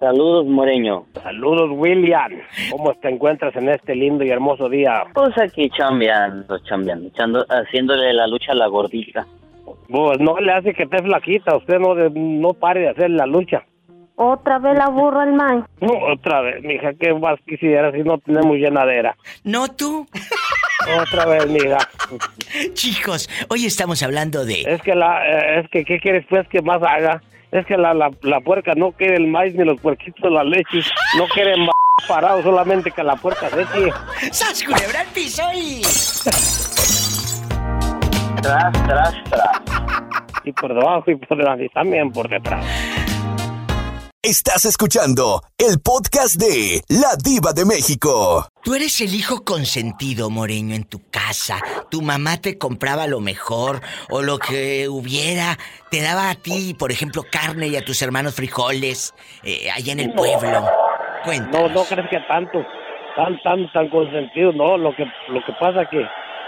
S21: Saludos, Moreño.
S20: Saludos, William. ¿Cómo te encuentras en este lindo y hermoso día?
S21: Pues aquí chambeando, chambeando, echando- haciéndole la lucha a la gordita.
S20: Pues no le hace que esté flaquita. Usted no, no pare de hacer la lucha.
S17: Otra vez la burra el man. (laughs)
S20: No, otra vez, mija, ¿qué más quisiera si no tenemos llenadera?
S2: No tú.
S20: Otra vez, mija. (laughs)
S2: Chicos, hoy estamos hablando de...
S20: Es que la, eh, es que, ¿qué quieres pues que más haga? Es que la, la, la puerca no quiere el maíz ni los puerquitos la leche. No quiere ma- parado solamente que la puerca se.
S2: ¡Sas, culebra al piso y...
S21: Tras, tras, tras.
S20: Y por debajo y por delante también por detrás.
S1: Estás escuchando el podcast de La Diva de México.
S2: Tú eres el hijo consentido, Moreño, en tu casa. Tu mamá te compraba lo mejor o lo que hubiera. Te daba a ti, por ejemplo, carne y a tus hermanos frijoles eh, allá en el pueblo.
S20: No, no crees que tanto, tan, tan, tan consentido, no. Lo que, lo que pasa que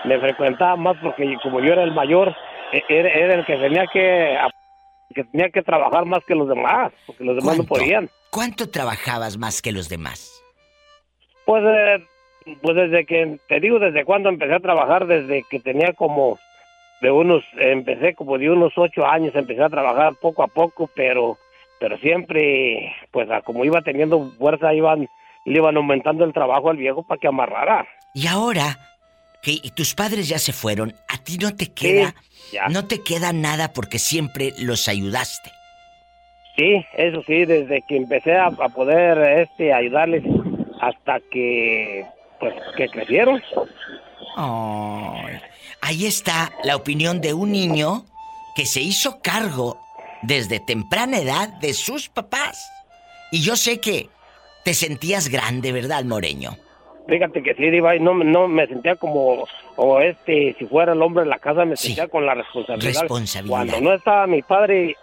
S20: me frecuentaba más porque como yo era el mayor, e- era, era el que tenía que, que tenía que trabajar más que los demás, porque los demás no podían.
S2: ¿Cuánto trabajabas más que los demás?
S20: Pues, eh, pues desde que, te digo, desde cuando empecé a trabajar, desde que tenía como de unos, empecé como de unos ocho años, empecé a trabajar poco a poco, pero, pero siempre, pues como iba teniendo fuerza, iban, le iban aumentando el trabajo al viejo para que amarrara.
S2: Y ahora que tus padres ya se fueron, a ti no te queda, no te queda nada porque siempre los ayudaste.
S20: Sí, eso sí, desde que empecé a, a poder este ayudarles hasta que pues que crecieron.
S2: Ay, Ahí está la opinión de un niño que se hizo cargo desde temprana edad de sus papás. Y yo sé que te sentías grande, ¿verdad, Moreño?
S20: Fíjate que sí, Diva, no, no me sentía como, o este, si fuera el hombre de la casa, me sentía con la responsabilidad.
S2: Responsabilidad.
S20: Cuando no estaba mi padre,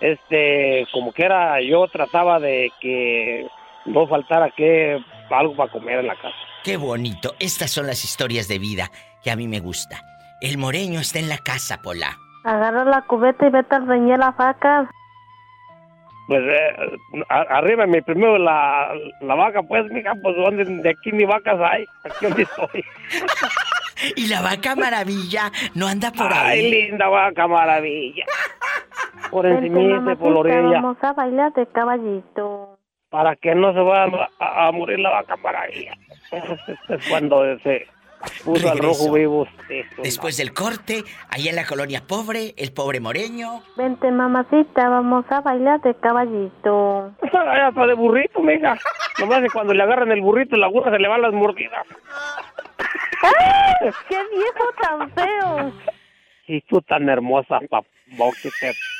S20: este, como que era, yo trataba de que no faltara que algo para comer en la casa.
S2: Qué bonito. Estas son las historias de vida que a mí me gusta. El Moreño está en la casa, Pola.
S17: Agarra la cubeta y vete a reñir las vacas.
S20: Pues eh, arriba mi primero la, la vaca, pues, mija, pues donde de aquí ni vacas hay, aquí donde estoy. (laughs)
S2: Y la vaca maravilla no anda por
S20: Ay,
S2: ahí.
S20: linda vaca maravilla. Por encima, por la orilla.
S17: vamos a bailar de caballito.
S20: Para que no se vaya a, a morir la vaca maravilla. Es cuando se puso al rojo. Eso,
S2: Después del corte, allá en la colonia pobre, el pobre moreño.
S17: Vente, mamacita, vamos a bailar de caballito. (laughs)
S20: Ay, hasta de burrito, mija. Nomás que cuando le agarran el burrito, la burra se le van las mordidas.
S17: ¡Ay! ¡Qué viejo tan feo!
S20: Y tú tan hermosa,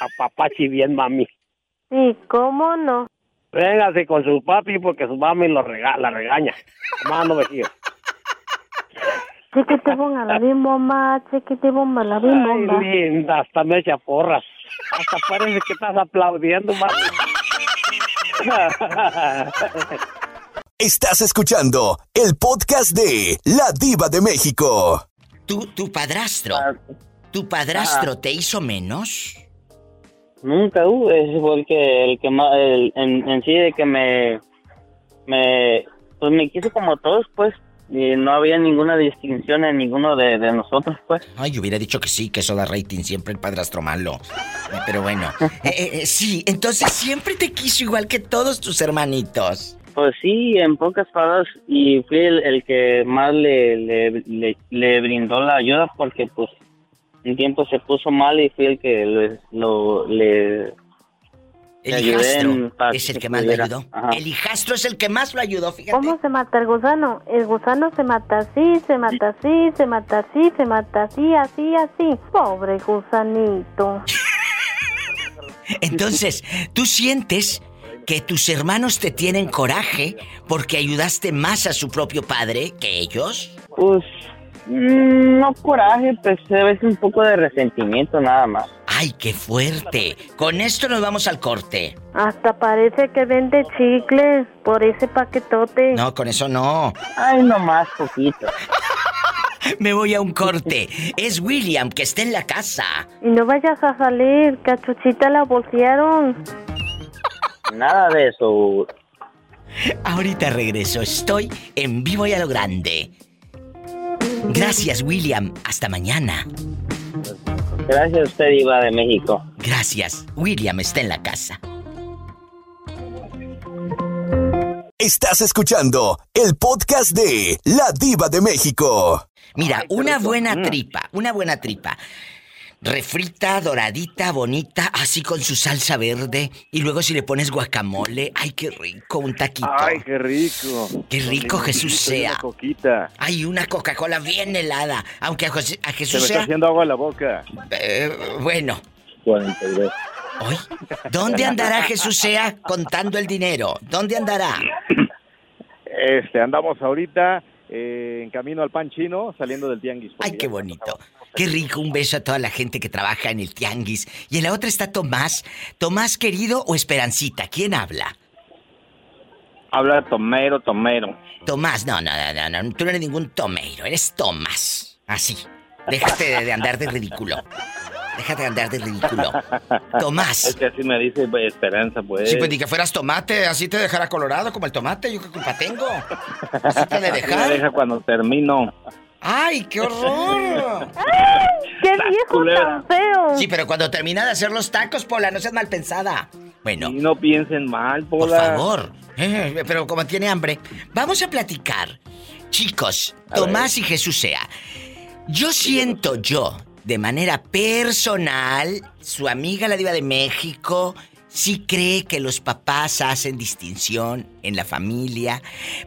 S20: apapachi bien, mami.
S17: Sí, ¿cómo no?
S20: Véngase con su papi porque su mami lo rega la regaña. Más no
S17: Chiquite bomba la bim bomba, chiquite bomba la bim
S20: Ay,
S17: bomba.
S20: linda, hasta me echa porras. Hasta parece que estás aplaudiendo, mami.
S1: Estás escuchando el podcast de La Diva de México.
S2: Tu, tu padrastro. ¿Tu padrastro te hizo menos?
S21: Nunca hubo, es porque el que más, el, en, en sí de que me, me, pues me quiso como todos, pues, y no había ninguna distinción en ninguno de, de nosotros, pues.
S2: Ay, yo hubiera dicho que sí, que eso da rating, siempre el padrastro malo. Pero bueno, (laughs) eh, eh, eh, sí, entonces siempre te quiso igual que todos tus hermanitos.
S21: Pues sí, en pocas palabras, y fui el, el que más le, le, le, le brindó la ayuda porque pues un tiempo se puso mal y fui el que lo, le, le
S2: El
S21: ayudé en-
S2: hijastro es el que más lo ayudó.
S21: Ajá.
S2: El hijastro es el que más lo ayudó, fíjate.
S17: ¿Cómo se mata el gusano? El gusano se mata así, se mata así, se mata así, se mata así, así, así. Pobre gusanito.
S2: Entonces, ¿tú sientes que tus hermanos te tienen coraje porque ayudaste más a su propio padre que ellos?
S21: Pues mm, no coraje, pues a veces un poco de resentimiento nada más.
S2: ¡Ay, qué fuerte! Con esto nos vamos al corte.
S17: Hasta parece que vende chicles por ese paquetote.
S2: No, con eso no.
S21: Ay, nomás poquito. (laughs)
S2: Me voy a un corte. Es William que está en la casa.
S17: Y no vayas a salir, que a Chuchita la bolsearon.
S21: Nada de eso.
S2: Ahorita regreso. Estoy en vivo y a lo grande. Gracias, William. Hasta mañana.
S21: Gracias a usted, Iba de México.
S2: Gracias. William está en la casa.
S1: Estás escuchando el podcast de La Diva de México.
S2: Mira, una buena tripa, una buena tripa. Refrita, doradita, bonita, así con su salsa verde. Y luego si le pones guacamole, ¡ay, qué rico! Un taquito.
S22: Ay, qué rico.
S2: Qué rico
S22: Con
S2: Jesús
S22: limonito y
S2: sea.
S22: Una coquita.
S2: Hay una Coca-Cola bien helada. Aunque a, José- a
S22: Se me
S2: Jesús
S22: está
S2: sea...
S22: haciendo agua en la boca.
S2: eh, bueno,
S21: 42.
S2: ¿Hoy? ¿dónde andará Jesús sea contando el dinero? ¿Dónde andará?
S22: Este, andamos ahorita eh, en camino al pan chino, saliendo del tianguis.
S2: Ay, qué bonito. Qué rico, un beso a toda la gente que trabaja en el tianguis. Y en la otra está Tomás. Tomás querido o Esperancita, ¿quién habla?
S23: Habla Tomero, Tomero.
S2: Tomás, no, no, no, no, no, tú no eres ningún Tomeiro, eres Tomás. Así. Déjate de, andar de ridículo. Déjate de andar de ridículo. Tomás.
S23: Es que así me dice pues, Esperanza, pues.
S2: Sí, pues ni que fueras tomate, así te dejará colorado como el tomate, yo qué culpa tengo. Así te de (laughs)
S23: Así me
S2: dejar.
S23: deja cuando termino.
S2: ¡Ay, qué horror!
S17: ¡Qué viejo tan feo!
S2: Sí, pero cuando termina de hacer los tacos, Pola, no seas mal pensada. Bueno.
S23: Y no piensen mal,
S2: Por
S23: Pola.
S2: favor. Eh, pero como tiene hambre, vamos a platicar. Chicos, Tomás y Jesús sea. Yo siento yo, de manera personal, su amiga la diva de México, sí cree que los papás hacen distinción en la familia.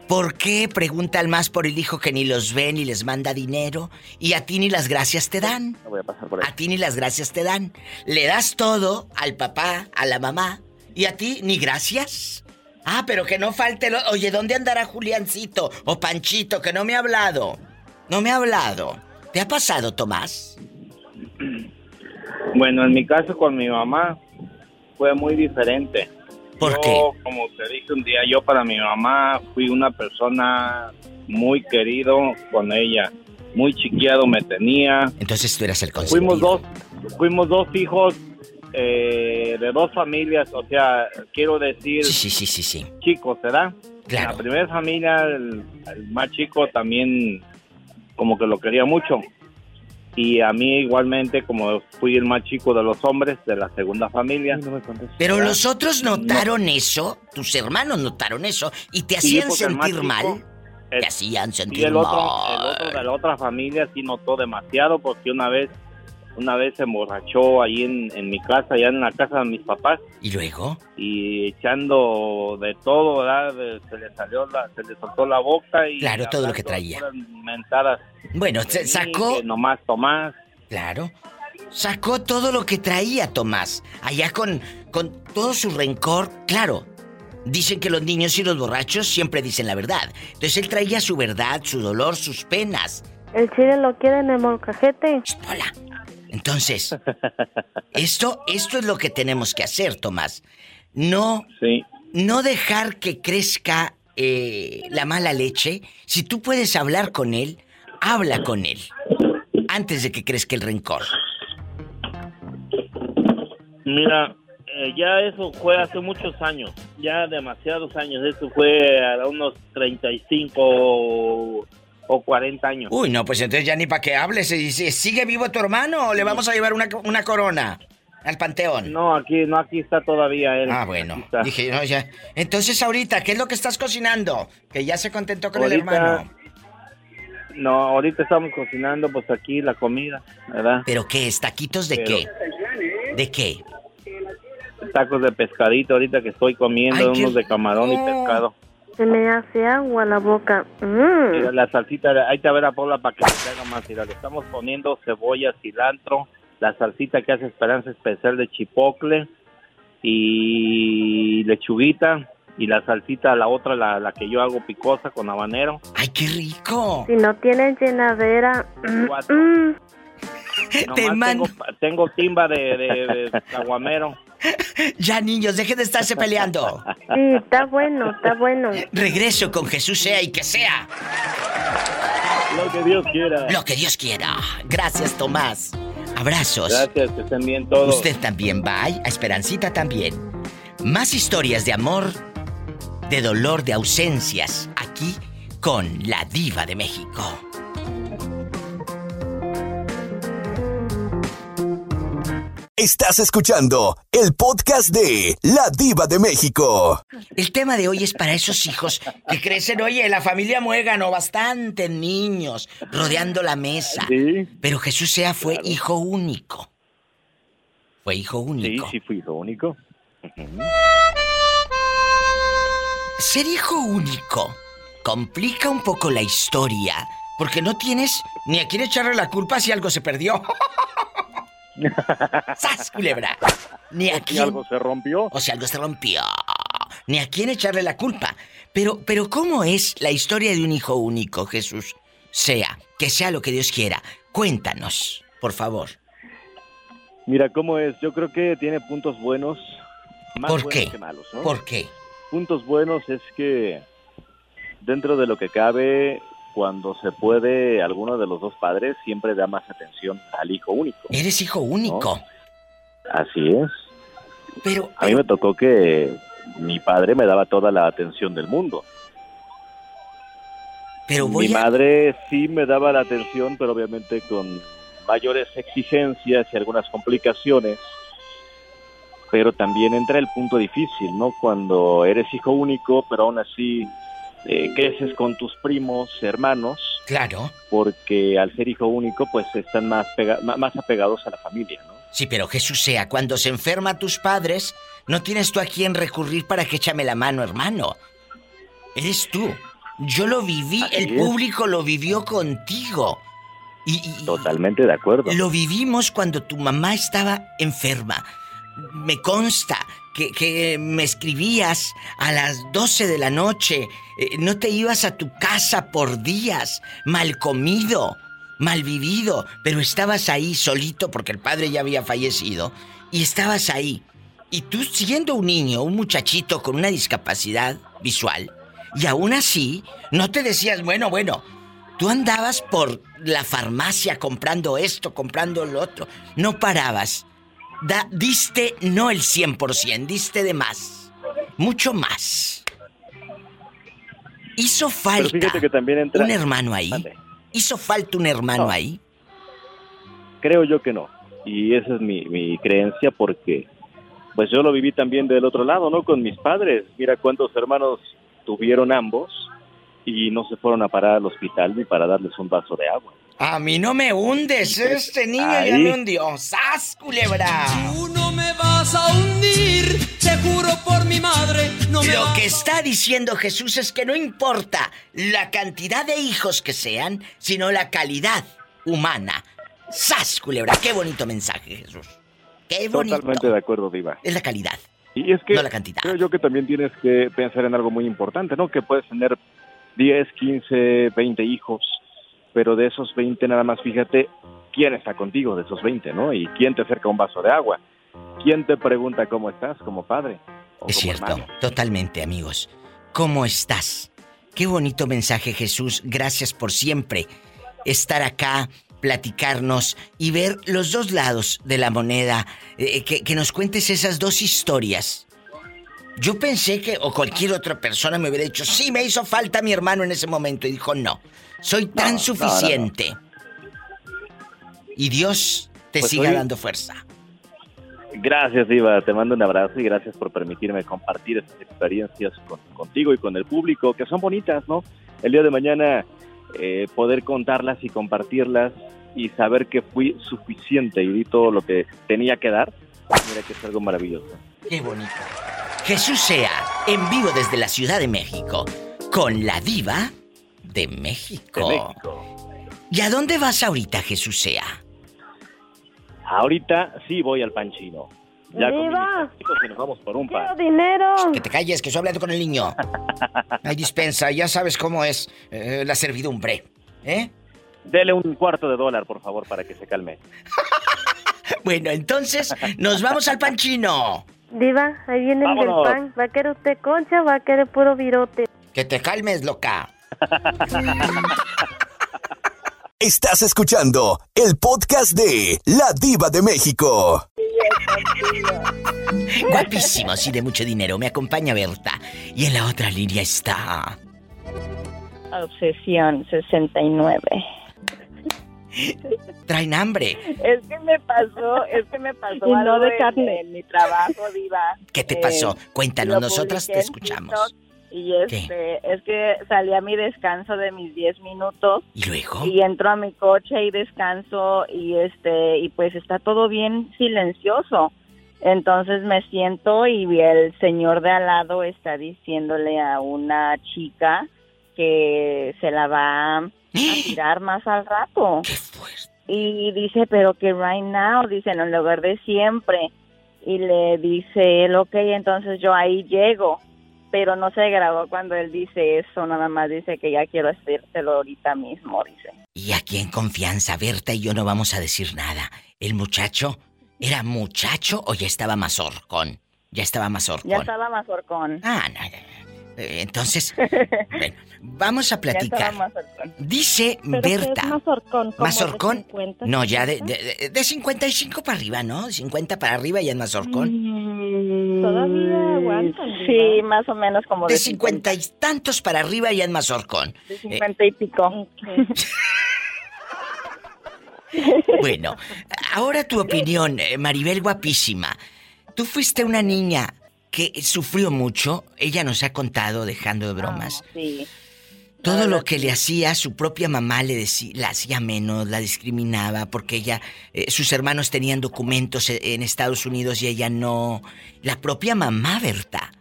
S2: ¿Por qué preguntan más por el hijo que ni los ve ni les manda dinero? Y a ti ni las gracias te dan.
S22: No voy a pasar por ahí.
S2: A ti ni las gracias te dan. Le das todo al papá, a la mamá, y a ti ni gracias. Ah, pero que no falte lo... Oye, ¿dónde andará Juliancito o Panchito que no me ha hablado? No me ha hablado. ¿Te ha pasado, Tomás?
S23: Bueno, en mi caso con mi mamá fue muy diferente.
S2: ¿Por
S23: yo,
S2: qué?
S23: como te dije un día, yo para mi mamá fui una persona muy querido con ella. Muy chiqueado me tenía.
S2: Entonces tú eras el consentido.
S23: Fuimos dos, fuimos dos hijos eh, de dos familias, o sea, quiero decir...
S2: Sí, sí, sí, sí.
S23: Chicos, ¿verdad?
S2: Claro.
S23: La primera familia, el, el más chico también como que lo quería mucho. Y a mí igualmente, como fui el más chico de los hombres de la segunda familia.
S2: Pero
S23: ¿verdad?
S2: los otros notaron eso, tus hermanos notaron eso, y te hacían sentir
S23: chico,
S2: mal.
S23: el-
S2: Te hacían
S23: Y
S2: sentir
S23: el otro,
S2: mal.
S23: el otro de la otra familia sí notó demasiado porque una vez, una vez se emborrachó ahí en, en mi casa, allá en la casa de mis papás.
S2: ¿Y luego?
S23: Y echando de todo, ¿verdad? Se le salió la, se le soltó la boca y
S2: Claro, todo lo que traía.
S23: mentadas
S2: Bueno, se sacó.
S23: nomás Tomás.
S2: Claro. Sacó todo lo que traía Tomás. Allá con, con todo su rencor. Claro. Dicen que los niños y los borrachos siempre dicen la verdad. Entonces él traía su verdad, su dolor, sus penas.
S17: El chile lo quiere en el molcajete.
S2: Hola. Entonces, esto, esto es lo que tenemos que hacer, Tomás. No, no dejar que crezca eh, la mala leche. Si tú puedes hablar con él, habla con él. Antes de que crezca el rencor.
S23: Mira, eh, ya eso fue hace muchos años, ya demasiados años. Eso fue a unos 35 o, o 40 años.
S2: Uy, no, pues entonces ya ni para qué hables. Si- si- ¿Sigue vivo tu hermano o le vamos a llevar una, una corona al panteón?
S23: No, aquí no, aquí está todavía él.
S2: Ah, bueno. Dije, no, ya. Entonces ahorita, ¿qué es lo que estás cocinando? Que ya se contentó con el hermano.
S23: No, ahorita estamos cocinando pues aquí la comida, ¿verdad?
S2: ¿Pero qué es? ¿Taquitos de
S23: Pero-
S2: qué? ¿De qué?
S23: Tacos de pescadito ahorita que estoy comiendo,
S2: Ay, qué
S23: unos de camarón y pescado.
S17: Se me hace agua la boca. Mm.
S23: Mira, la salsita, ahí te ver a Paula para que se haga más. Mira, le estamos poniendo cebolla, cilantro, la salsita que hace Esperanza Especial de chipocle y lechuguita y la salsita, la otra, la, la que yo hago picosa con habanero.
S2: ¡Ay, qué rico!
S17: Si no tienen llenadera. mm, mm.
S23: Nomás tengo, tengo timba de, de, de caguamero. (laughs)
S2: Ya, niños, dejen de estarse peleando.
S17: Sí, está bueno, está bueno.
S2: Regreso con Jesús sea y que sea.
S23: Lo que Dios quiera.
S2: Lo que Dios quiera. Gracias, Tomás. Abrazos.
S23: Gracias, que estén bien todos.
S2: Usted también, bye. A Esperancita también. Más historias de amor, de dolor, de ausencias, aquí con la diva de México.
S1: Estás escuchando el podcast de La Diva de México.
S2: El tema de hoy es para esos hijos que crecen, oye, la familia Muégano, bastantes niños rodeando la mesa. Pero Jesús sea fue hijo único. Fue hijo único.
S22: Sí, sí fui hijo único.
S2: Ser hijo único complica un poco la historia, porque no tienes ni a quién echarle la culpa si algo se perdió. (laughs) (laughs) ¡Sas, culebra! Ni a
S22: Si
S2: quién...
S22: algo se rompió.
S2: O si algo se rompió. Ni a quién echarle la culpa. Pero, pero ¿cómo es la historia de un hijo único, Jesús? Sea, que sea lo que Dios quiera. Cuéntanos, por favor.
S22: Mira, ¿cómo es? Yo creo que tiene puntos buenos, más
S2: ¿Por
S22: buenos
S2: qué?
S22: que malos, ¿no?
S2: ¿Por qué?
S22: Puntos buenos es que dentro de lo que cabe, cuando se puede, alguno de los dos padres siempre da más atención al hijo único.
S2: Eres hijo único.
S22: Así es.
S2: Pero,
S22: A mí me tocó que mi padre me daba toda la atención del mundo.
S2: Pero voy
S22: Mi
S2: a...
S22: madre sí me daba la atención, pero obviamente con mayores exigencias y algunas complicaciones. Pero también entra el punto difícil, ¿no? Cuando eres hijo único, pero aún así eh, creces con tus primos, hermanos,
S2: Claro.
S22: porque al ser hijo único, pues están más, pega- más apegados a la familia, ¿no?
S2: Sí, pero Jesús sea, cuando se enferma tus padres, no tienes tú a quién recurrir para que échame la mano, hermano. Eres tú. Yo lo viví,
S22: Así
S2: el
S22: es.
S2: público lo vivió contigo. Y, y-
S22: Totalmente de acuerdo.
S2: Lo vivimos cuando tu mamá estaba enferma. Me consta que, que me escribías a las 12 de la noche. eh, no te ibas a tu casa por días, mal comido, mal vivido, pero estabas ahí solito porque el padre ya había fallecido. Y estabas ahí. Y tú siendo un niño, un muchachito con una discapacidad visual, y aún así, no te decías, bueno, bueno, Tú andabas por la farmacia comprando esto, comprando lo otro. No parabas. Da, diste no el 100%, diste de más. Mucho más. ¿Hizo falta
S22: fíjate que también entra...
S2: un hermano ahí? ¿Hizo falta un hermano
S22: No.
S2: ahí?
S22: Creo yo que no. Y esa es mi, mi creencia porque pues yo lo viví también del otro lado, ¿no? Con mis padres. Mira cuántos hermanos tuvieron ambos y no se fueron a parar al hospital ni para darles un vaso de agua.
S2: A mí no me hundes, este niño ya
S22: Ahí.
S2: me hundió. ¡Sas, culebra!
S10: Tú no me vas a hundir, te juro por mi madre, no me
S2: Lo que está diciendo Jesús es que no importa la cantidad de hijos que sean, sino la calidad humana. ¡Sas, culebra! ¡Qué bonito mensaje, Jesús! ¡Qué bonito!
S22: Totalmente de acuerdo, Diva.
S2: Es la calidad.
S22: Y es que
S2: No la cantidad.
S22: creo yo que también tienes que pensar en algo muy importante, ¿no? Que puedes tener 10, 15, 20 hijos, pero de esos 20 nada más fíjate quién está contigo de esos 20, ¿no? Y quién te acerca un vaso de agua. ¿Quién te pregunta cómo estás como padre? o
S2: Es
S22: como
S2: cierto,
S22: hermano?
S2: totalmente, amigos. ¿Cómo estás? Qué bonito mensaje, Jesús. Gracias por siempre estar acá, platicarnos y ver los dos lados de la moneda. eh, que, que nos cuentes esas dos historias. Yo pensé que, o cualquier otra persona me hubiera dicho, sí, me hizo falta mi hermano en ese momento. Y dijo, no, soy tan
S22: no, no,
S2: suficiente. Y Dios te
S22: Pues
S2: siga dando fuerza.
S22: Gracias, Diva. Te mando un abrazo y gracias por permitirme compartir estas experiencias con- contigo y con el público, que son bonitas, ¿no? El día de mañana eh, poder contarlas y compartirlas y saber que fui suficiente y di todo lo que tenía que dar, mira que es algo maravilloso.
S2: Qué bonito. Jesús Sea, en vivo desde la Ciudad de México, con la diva de México.
S22: De México.
S2: ¿Y a dónde vas ahorita, Jesús Sea?
S22: Ahorita sí voy al panchino. Ya
S17: ¡Diva!
S22: y nos vamos por un
S17: ¡Quiero
S22: pan.
S17: dinero!
S2: Que te calles, que estoy hablando con el niño. (laughs) Hay dispensa, ya sabes cómo es eh, la servidumbre. ¿Eh?
S22: Dele un cuarto de dólar, por favor, para que se calme. (laughs)
S2: Bueno, entonces nos vamos al panchino.
S17: Diva, ahí viene el del
S2: Vámonos.
S17: pan. ¿Va a querer usted concha o va a querer puro virote?
S2: Que te calmes, loca. (laughs)
S1: Estás escuchando el podcast de La Diva de México.
S2: Guapísimos y de mucho dinero. Me acompaña Berta. Y en la otra línea está.
S24: Obsesión 69.
S2: Traen hambre.
S24: Es que me pasó, es que me pasó
S17: Y no
S24: algo
S17: de
S24: en-
S17: carne.
S24: en mi trabajo, diva.
S2: ¿Qué te
S24: Eh,
S2: pasó? Cuéntanos,
S24: lo
S2: nosotras te escuchamos.
S24: Y este, es que salí a mi descanso de mis 10 minutos
S2: ¿Y luego?
S24: y entro a mi coche y descanso y este y pues está todo bien silencioso. Entonces me siento y el señor de al lado está diciéndole a una chica que se la va a (gasps) tirar más al rato. Y dice, pero que right now, dice, en el lugar de siempre. Y le dice él, ok, entonces yo ahí llego. Pero no se grabó cuando él dice eso, nada más dice que ya quiero hacértelo ahorita mismo, dice.
S2: Y aquí en confianza, Berta y yo no vamos a decir nada. ¿El muchacho era muchacho o ya estaba más horcón? Ya estaba más horcón.
S24: Ya estaba más horcón.
S2: Ah, no, no, no. Eh, Entonces, (laughs) bueno, vamos a platicar. Dice
S17: ¿Pero qué es
S2: Berta.
S17: mazorcón? ¿Como de
S2: ¿Mazorcón?
S17: 50,
S2: No, ya de,
S17: 50?
S2: de, de 55 para arriba, ¿no? 50 para arriba ya es mazorcón.
S17: Todavía aguantan,
S24: Mm, Sí, más o menos como
S2: De
S24: de
S2: 50 y tantos para arriba ya es mazorcón.
S24: De 50 y pico. (laughs)
S2: Bueno, ahora tu opinión, eh, Maribel guapísima. Tú fuiste una niña que sufrió mucho, ella nos ha contado, dejando de bromas.
S24: Sí.
S2: Todo lo que le hacía, su propia mamá le decía, la hacía menos, la discriminaba, porque ella, eh, sus hermanos tenían documentos e- en Estados Unidos y ella no. La propia mamá, Berta,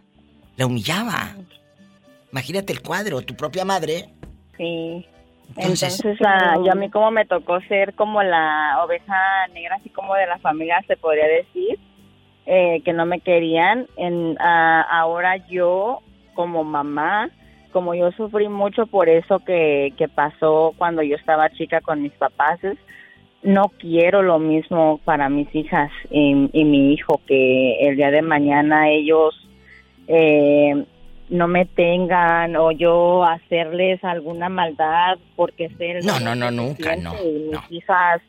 S2: la humillaba. Imagínate el cuadro, tu propia madre.
S24: Sí.
S2: Entonces-
S24: Entonces, ah, yo a mí como me tocó ser como la oveja negra, así como de la familia, se podría decir, eh, que no me querían. En, ah, ahora yo, como mamá, como yo sufrí mucho por eso que, que pasó cuando yo estaba chica con mis papás, no quiero lo mismo para mis hijas y, y mi hijo, que el día de mañana ellos eh, no me tengan o yo hacerles alguna maldad porque sé el
S2: No, no, no, nunca, no,
S24: y mis hijas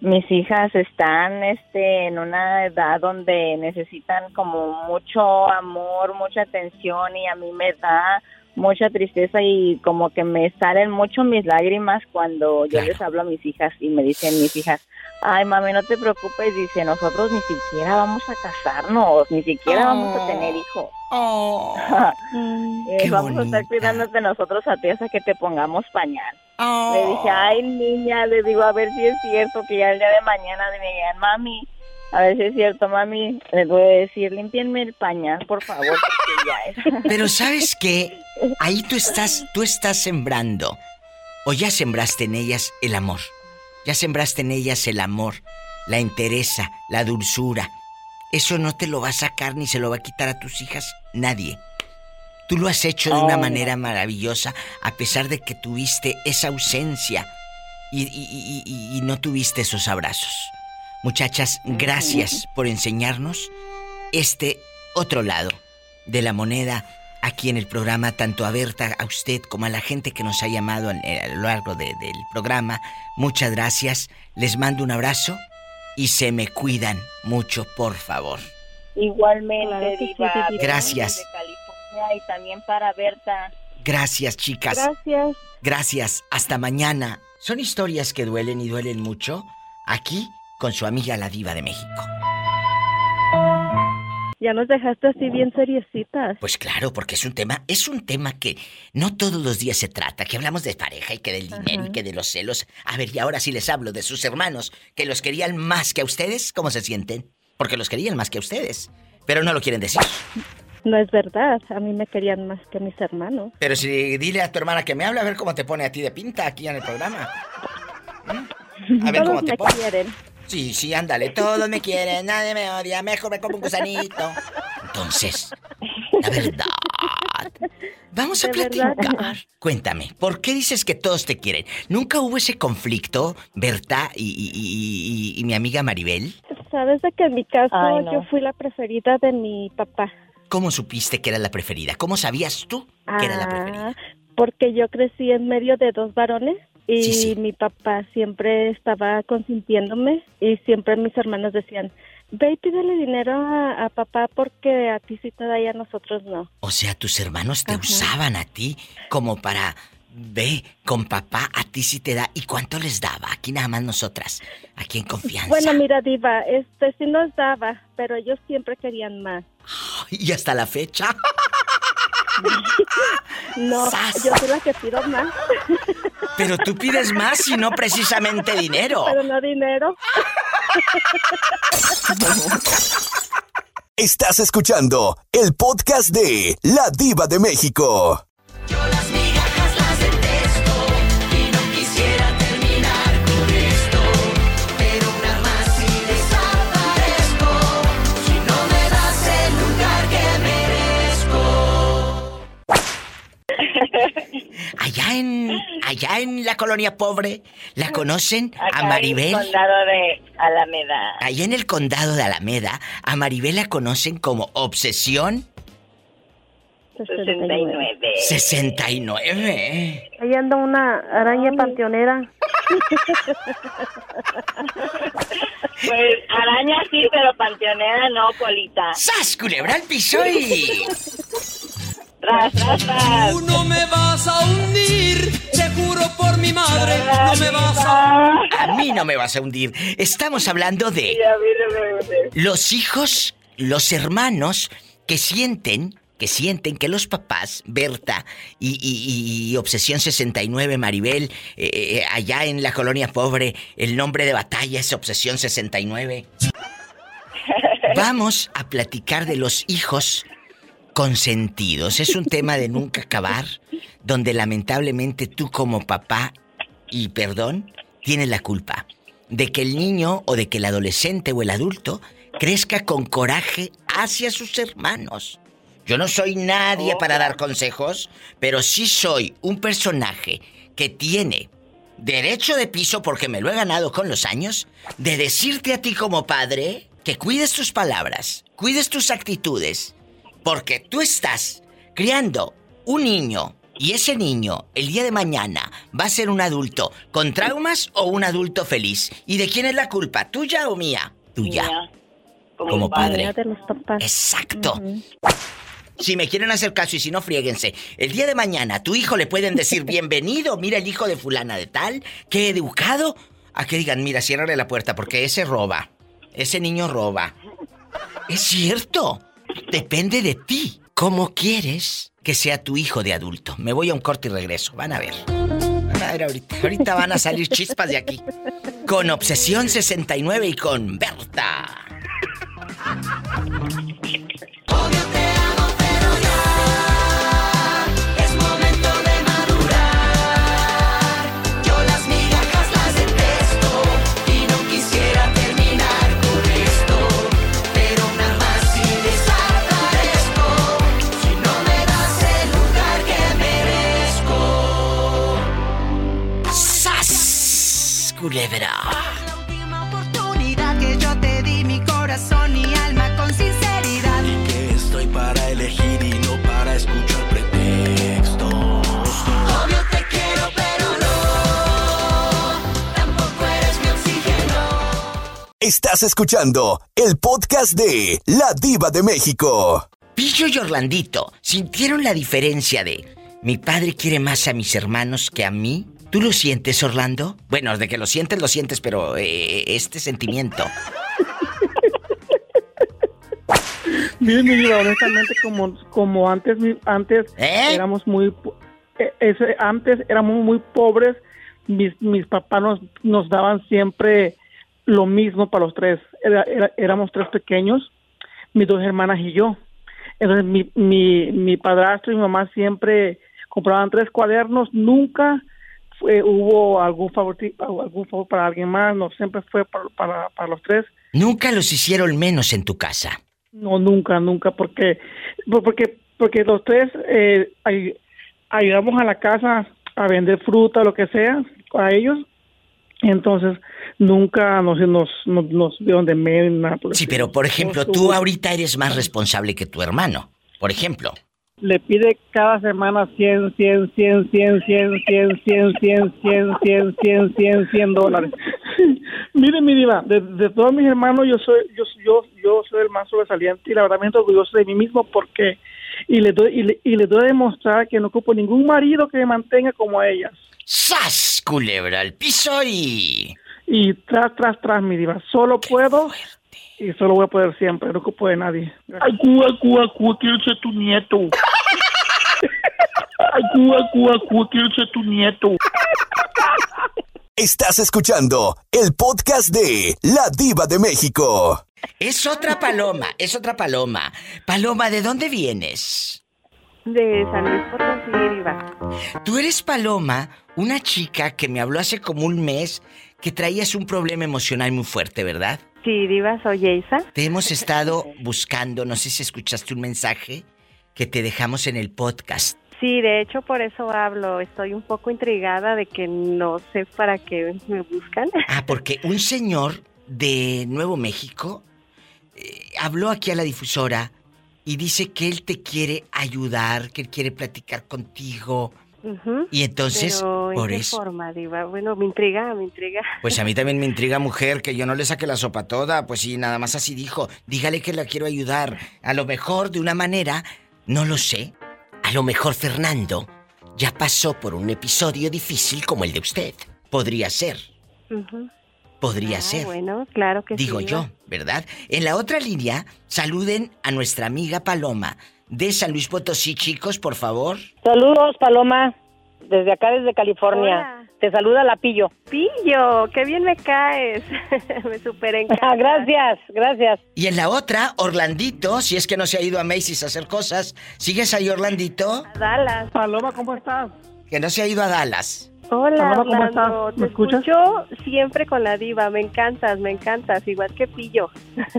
S24: mis hijas están este en una edad donde necesitan como mucho amor, mucha atención y a mí me da mucha tristeza y como que me salen mucho mis lágrimas cuando yo les hablo a mis hijas y me dicen mis hijas, ay mami no te preocupes, dice nosotros ni siquiera vamos a casarnos, ni siquiera vamos a tener hijos. (laughs) Eh,
S2: Qué
S24: vamos a estar cuidándote nosotros a ti hasta que te pongamos pañal. Le dije, ay niña, le digo a ver si es cierto que ya el día de mañana me digan, mami, a ver si es cierto, mami, les voy a decir, limpienme el pañal, por favor, porque ya es. (laughs)
S2: Pero ¿sabes qué? Ahí tú estás, tú estás sembrando. O ya sembraste en ellas el amor. Ya sembraste en ellas el amor, la entereza, la dulzura. Eso no te lo va a sacar ni se lo va a quitar a tus hijas nadie. Tú lo has hecho de una manera maravillosa a pesar de que tuviste esa ausencia y, y- y- y- y no tuviste esos abrazos. Muchachas, gracias por enseñarnos este otro lado de la moneda aquí en el programa, tanto a Berta, a usted, como a la gente que nos ha llamado en- eh, a lo largo de- del programa. Muchas gracias, les mando un abrazo y se me cuidan mucho, por favor.
S24: Igualmente. Diva.
S2: Gracias.
S24: De California y también para Berta.
S2: Gracias, chicas.
S6: Gracias.
S2: Gracias. Hasta mañana. Son historias que duelen y duelen mucho aquí con su amiga la diva de México.
S6: Ya nos dejaste así bien seriecitas.
S2: Pues claro, porque es un tema, es un tema que no todos los días se trata, que hablamos de pareja y que del dinero y que de los celos. A ver, y ahora sí les hablo de sus hermanos, que los querían más que a ustedes, ¿cómo se sienten? Porque los querían más que a ustedes, pero no lo quieren decir.
S6: No es verdad, a mí me querían más que mis hermanos.
S2: Pero si dile a tu hermana que me hable a ver cómo te pone a ti de pinta aquí en el programa. ¿Mm? A ver
S6: Todos
S2: cómo te
S6: me quieren.
S2: Sí, sí, ándale. Todos me quieren, nadie me odia, mejor me como un gusanito. Entonces, la verdad. Vamos a
S6: verdad.
S2: platicar. Cuéntame, ¿por qué dices que todos te quieren? ¿Nunca hubo ese conflicto, Berta y, y- y- y- y mi amiga Maribel?
S6: Sabes de que en mi caso
S24: Ay, no.
S6: yo fui la preferida de mi papá.
S2: ¿Cómo supiste que era la preferida? ¿Cómo sabías tú que era la preferida?
S6: Ah, porque yo crecí en medio de dos varones y
S2: Sí, sí.
S6: mi papá siempre estaba consintiéndome y siempre mis hermanos decían, ve y pídele dinero a, a papá porque a ti sí te da y a nosotros no.
S2: O sea, tus hermanos te usaban a ti como para... Ve, con papá a ti sí te da. ¿Y cuánto les daba? Aquí nada más nosotras. Aquí en confianza.
S6: Bueno, mira, Diva, este sí nos daba, pero ellos siempre querían más.
S2: Y hasta la fecha. (laughs)
S6: No,
S2: ¡Sas!
S6: yo soy la que pido más,
S2: Pero tú pides más y no precisamente dinero.
S6: pero no dinero.
S1: Estás escuchando el podcast de La Diva de México.
S10: Las
S2: Allá en, allá en la colonia pobre, ¿la conocen?
S24: Acá
S2: A Maribel.
S24: En el condado de Alameda.
S2: Allá en el condado de Alameda, a Maribel la conocen como Obsesión
S24: 69.
S2: 69.
S17: Ahí anda una araña panteonera.
S24: Pues araña sí, pero panteonera no, colita.
S2: ¡Sas, culebra al piso y...
S24: Tras, tras, tras.
S10: Tú no me vas a hundir, te juro por mi madre, no me vas a
S2: A mí no me vas a hundir. Estamos hablando de
S24: Y a mí no me gusta.
S2: los hijos, los hermanos que sienten, que sienten que los papás, Berta y, y- y Obsesión 69, Maribel, eh, eh, allá en la colonia pobre, el nombre de batalla es Obsesión 69. (laughs) Vamos a platicar de los hijos consentidos. Es un tema de nunca acabar, donde lamentablemente tú como papá, y perdón, tienes la culpa de que el niño o de que el adolescente o el adulto crezca con coraje hacia sus hermanos. Yo no soy nadie para dar consejos, pero sí soy un personaje que tiene derecho de piso porque me lo he ganado con los años de decirte a ti como padre que cuides tus palabras, cuides tus actitudes, porque tú estás criando un niño Y ese niño, el día de mañana, va a ser un adulto con traumas o un adulto feliz. ¿Y de quién es la culpa? ¿Tuya o mía? Tuya.
S6: Mía.
S2: Como padre.
S6: de los papás.
S2: Exacto. Si me quieren hacer caso y si no, friéguense. El día de mañana, a tu hijo le pueden decir (laughs) bienvenido, mira el hijo de fulana de tal, qué educado. A que digan, mira, ciérrale la puerta porque ese roba. Ese niño roba. Es cierto. Depende de ti. ¿Cómo quieres que sea tu hijo de adulto? Me voy a un corte y regreso. Van a ver. A ver ahorita. Ahorita van a salir chispas de aquí. Con Obsesión 69 y con Berta. Culebra.
S10: La última oportunidad que yo te di mi corazón y alma con sinceridad.
S5: Que estoy para elegir y no para escuchar pretextos.
S10: Obvio te quiero, pero no. Tampoco eres mi oxígeno.
S1: Estás escuchando el podcast de La Diva de México.
S2: Pillo y Orlandito, ¿sintieron la diferencia de mi padre quiere más a mis hermanos que a mí? ¿Tú lo sientes, Orlando? Bueno, de que lo sientes, lo sientes, pero eh, este sentimiento.
S25: Mire, mi vida, honestamente, como, como antes, antes
S2: ¿Eh?
S25: éramos muy, ese- antes éramos muy pobres, mis, mis papás nos, nos daban siempre lo mismo para los tres. Era- era- éramos tres pequeños, mis dos hermanas y yo. Entonces, mi, mi, mi padrastro y mi mamá siempre compraban tres cuadernos, nunca fue- hubo algún favor, algún favor para alguien más, no, siempre fue para, para, para los tres.
S2: Nunca los hicieron menos en tu casa.
S25: No, nunca, nunca, porque por- porque porque los tres eh, ay- ayudamos a la casa a vender fruta, lo que sea, a ellos. Entonces, nunca nos, nos, nos, nos vieron de menos. nada
S2: Sí, pero por ejemplo, tú ahorita eres más responsable que tu hermano. Por ejemplo.
S25: Le pide cada semana 100, 100, 100, 100, 100, 100, 100, 100, 100, 100, 100, 100, 100 dólares. Mire, mi diva, de, de todos mis hermanos, yo soy yo, yo, yo soy el más sobresaliente y la verdad me siento orgulloso de mí mismo porque y le doy y le, y le doy a demostrar que no ocupo ningún marido que me mantenga como a ellas.
S2: ¡Sas! Culebra al piso y.
S25: Y tras, tras, tras, mi diva, solo puedo y solo voy a poder siempre, no ocupo de nadie. Ay, Cuba, Cuba, Cuba, quiero ser tu nieto. Ay, Cuba, Cuba, Cuba, quiero ser tu nieto.
S1: Estás escuchando el podcast de La Diva de México.
S2: Es otra paloma, es otra paloma. Paloma, ¿de dónde vienes?
S6: De San Luis Potosí, Diva.
S2: Tú eres Paloma, una chica que me habló hace como un mes que traías un problema emocional muy fuerte, ¿verdad?
S6: Sí, Diva, soy Yeisa.
S2: Te hemos estado buscando, no sé si escuchaste un mensaje que te dejamos en el podcast.
S6: Sí, de hecho por eso hablo. Estoy un poco intrigada de que no sé para qué me buscan.
S2: Ah, porque un señor de Nuevo México eh, habló aquí a la difusora y dice que él te quiere ayudar, que él quiere platicar contigo. Y entonces,
S6: Pero, ¿en
S2: por
S6: qué
S2: eso.
S6: forma, Diva? Bueno, me intriga, me intriga.
S2: Pues a mí (laughs) también me intriga, mujer, que yo no le saque la sopa toda. Pues sí, nada más así dijo. Dígale que la quiero ayudar. A lo mejor de una manera, no lo sé. A lo mejor Fernando ya pasó por un episodio difícil como el de usted. Podría ser, podría
S6: Ah,
S2: ser.
S6: Bueno, claro que
S2: Digo
S6: sí.
S2: yo,
S6: Diva.
S2: ¿verdad? En la otra línea, saluden a nuestra amiga Paloma de San Luis Potosí, chicos, por favor.
S26: Saludos, Paloma, desde acá, desde California. Te saluda la Pillo.
S6: Pillo, qué bien me caes. (laughs) me super (laughs) encanta.
S26: gracias, gracias.
S2: Y en la otra, Orlandito, si es que no se ha ido a Macy's a hacer cosas. ¿Sigues ahí, Orlandito?
S6: Dallas.
S25: Paloma, ¿cómo estás?
S2: Que no se ha ido a Dallas.
S6: Hola,
S25: Paloma, ¿cómo
S6: Orlando.
S25: estás? ¿Me
S6: Te
S25: escuchas?
S6: escucho siempre con la diva. Me encantas, me encantas. Igual que Pillo. (laughs)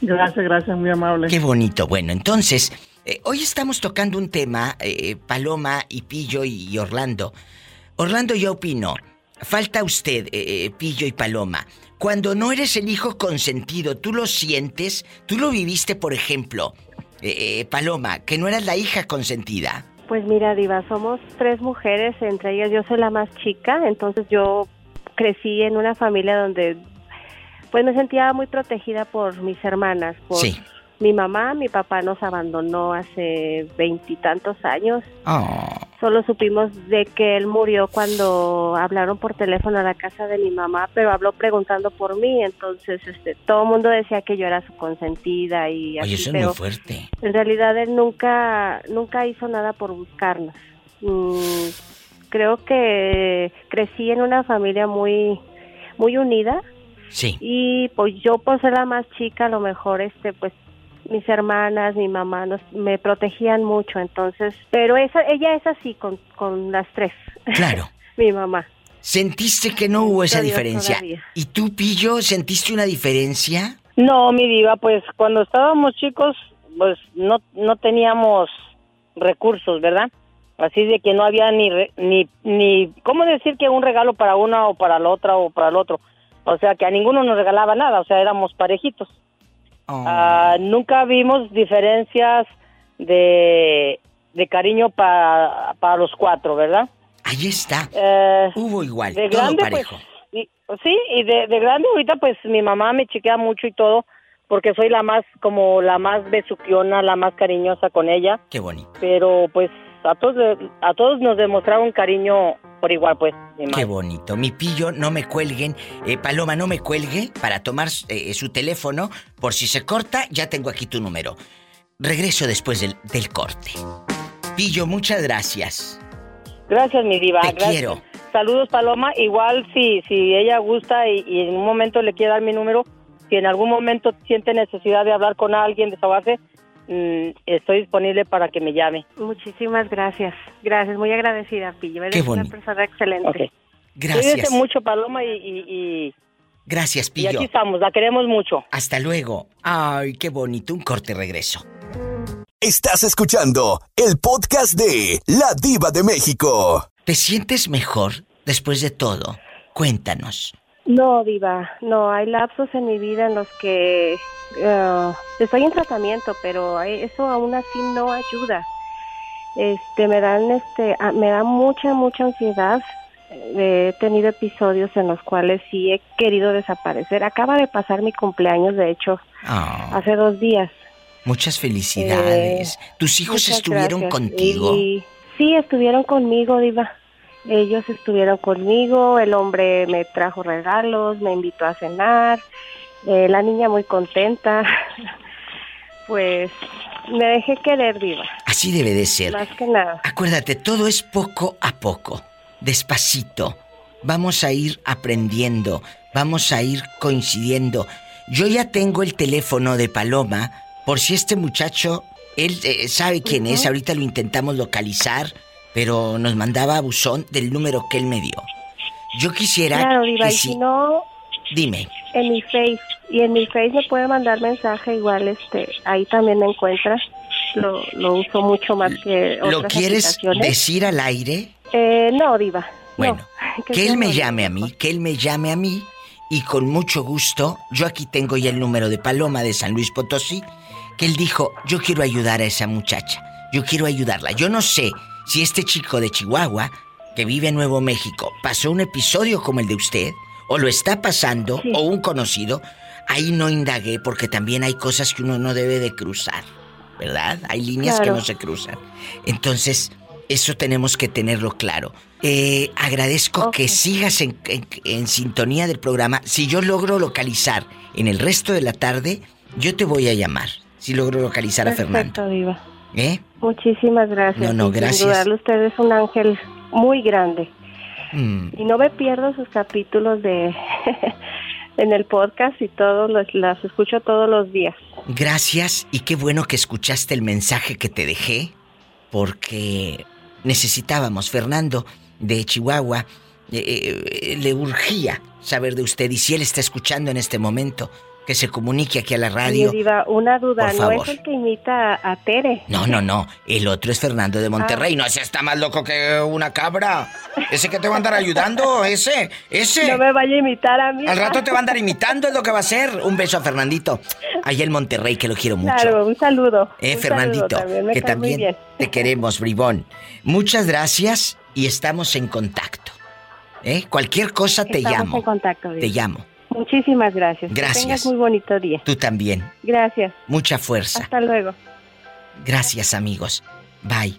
S25: Gracias, gracias, muy amable.
S2: Qué bonito. Bueno, entonces, eh, hoy estamos tocando un tema, eh, Paloma y Pillo y, y Orlando. Orlando, yo opino, falta usted, eh, eh, Pillo y Paloma. Cuando no eres el hijo consentido, tú lo sientes, tú lo viviste, por ejemplo, eh, eh, Paloma, que no eras la hija consentida.
S27: Pues mira, Diva, somos tres mujeres, entre ellas yo soy la más chica, entonces yo crecí en una familia donde pues me sentía muy protegida por mis hermanas, por
S2: Sí.
S27: mi mamá, mi papá nos abandonó hace veintitantos años.
S2: Oh,
S27: Solo supimos de que él murió cuando hablaron por teléfono a la casa de mi mamá, pero habló preguntando por mí, entonces este todo el mundo decía que yo era su consentida y así,
S2: oye, eso es muy fuerte.
S27: en realidad él nunca nunca hizo nada por buscarnos. Mm, creo que crecí en una familia muy muy unida
S2: Sí.
S27: y pues yo por ser la más chica a lo mejor este pues mis hermanas, mi mamá nos, me protegían mucho, entonces, pero esa ella es así con, con las tres.
S2: Claro. (laughs)
S27: mi mamá.
S2: ¿Sentiste que no hubo esa
S27: Dios
S2: diferencia?
S27: todavía.
S2: ¿Y tú, Pillo, sentiste una diferencia?
S26: No, mi diva, pues cuando estábamos chicos, pues no, no teníamos recursos, ¿verdad? Así de que no había ni, re- ni, ni, ¿cómo decir que un regalo para una o para la otra o para el otro? O sea, que a ninguno nos regalaba nada, o sea, éramos parejitos. Ah, nunca vimos diferencias de, de cariño para, para los cuatro, ¿verdad?
S2: Ahí está.
S27: Eh,
S2: Hubo igual,
S26: de
S2: todo
S26: grande,
S2: parejo.
S26: pues, y- sí, y de, de grande ahorita pues mi mamá me chequea mucho y todo, porque soy la más, como la más besuquiona, la más cariñosa con ella,
S2: Qué bonito.
S26: pero pues a todos, a todos nos demostraron cariño por igual, pues.
S2: Qué bonito. Mi pillo, no me cuelguen. Eh, Paloma, no me cuelgue para tomar eh, su teléfono. Por si se corta, ya tengo aquí tu número. Regreso después del, del corte. Pillo, muchas gracias.
S26: Gracias, mi diva.
S2: Te
S26: gracias.
S2: quiero.
S26: Saludos, Paloma. Igual si, si ella gusta y, y en un momento le quiere dar mi número, si en algún momento siente necesidad de hablar con alguien, desahogarse, mm, estoy disponible para que me llame.
S27: Muchísimas gracias. Gracias, muy agradecida, Pillo. Eres
S2: Qué
S27: una persona excelente.
S2: Gracias.
S26: Cuídese mucho, Paloma, y, y, y-
S2: Gracias,
S26: y
S2: Pillo.
S26: aquí estamos. La queremos mucho.
S2: Hasta luego. Ay, qué bonito. Un corte regreso.
S1: Estás escuchando el podcast de La Diva de México.
S2: ¿Te sientes mejor después de todo? Cuéntanos.
S27: No, Diva, no, hay lapsos en mi vida en los que eh, estoy en tratamiento, pero eso aún así no ayuda. Este, me dan, este, me da mucha, mucha ansiedad. Eh, He tenido episodios en los cuales sí he querido desaparecer. Acaba de pasar mi cumpleaños, de hecho,
S2: Ah,
S27: hace dos días.
S2: muchas felicidades. ¿Tus hijos estuvieron
S27: gracias.
S2: contigo?
S27: Y- sí, estuvieron conmigo, Diva. Ellos estuvieron conmigo, el hombre me trajo regalos, me invitó a cenar, eh, la niña muy contenta. (laughs) pues me dejé querer, Diva.
S2: Así debe de ser.
S27: Más que nada.
S2: Acuérdate, todo es poco a poco, despacito. Vamos a ir aprendiendo, vamos a ir coincidiendo. Yo ya tengo el teléfono de Paloma por si este muchacho, él eh, sabe quién es, ahorita lo intentamos localizar, pero nos mandaba buzón del número que él me dio. Yo quisiera
S27: Claro, Diva,
S2: que
S27: y
S2: si...
S27: no,
S2: Dime,
S27: en mi Face. Y en mi Face me puede mandar mensaje igual, este, ahí también me encuentras. Lo, lo uso mucho más que otras
S2: ¿lo quieres decir al aire?
S27: Eh, no, Diva.
S2: Bueno, (laughs)
S27: no,
S2: que
S27: sea
S2: él me llame a mí, que él me llame a mí y con mucho gusto, yo aquí tengo ya el número de Paloma de San Luis Potosí, que él dijo, yo quiero ayudar a esa muchacha, yo quiero ayudarla. Yo no sé si este chico de Chihuahua, que vive en Nuevo México, pasó un episodio como el de usted, o lo está pasando, o un conocido, ahí no indagué porque también hay cosas que uno no debe de cruzar, ¿verdad? Hay líneas que no se cruzan. Entonces, eso tenemos que tenerlo claro. Eh, agradezco que sigas en, en- en sintonía del programa. Si yo logro localizar en el resto de la tarde, yo te voy a llamar. Si logro localizar a Fernando.
S27: Diva.
S2: ¿Eh?
S27: Muchísimas gracias.
S2: No, no,
S27: Y sin
S2: gracias.
S27: dudarlo, usted es un ángel muy grande.
S2: Mm,
S27: Y no me pierdo sus capítulos de (laughs) en el podcast y todos los las escucho todos los días.
S2: Gracias y qué bueno que escuchaste el mensaje que te dejé, porque necesitábamos, Fernando de Chihuahua, eh, eh, le urgía saber de usted y si él está escuchando en este momento, que se comunique aquí a la radio.
S27: Diva, una duda,
S2: Por
S27: ¿no
S2: favor.
S27: es el que imita a, Tere?
S2: No, no, no. El otro es Fernando de Monterrey.
S27: Ah.
S2: No, ese está más loco que una cabra. Ese que te va a andar ayudando, ese, ese.
S27: No me vaya a imitar a mí.
S2: Al rato te va a andar imitando, es lo que va a hacer. Un beso a Fernandito. Allá en Monterrey, que lo quiero mucho.
S6: Claro, un saludo.
S2: Eh,
S6: Un
S2: Fernandito,
S6: saludo también, me
S2: que también te queremos, bribón. Muchas gracias y estamos en contacto. ¿Eh? Cualquier cosa te
S6: Estamos
S2: llamo.
S6: en contacto.
S2: Te llamo.
S6: Muchísimas gracias. Que
S2: Gracias.
S6: tengas muy bonito día.
S2: Tú también.
S6: Gracias.
S2: Mucha fuerza.
S6: Hasta luego.
S2: Gracias, amigos. Bye.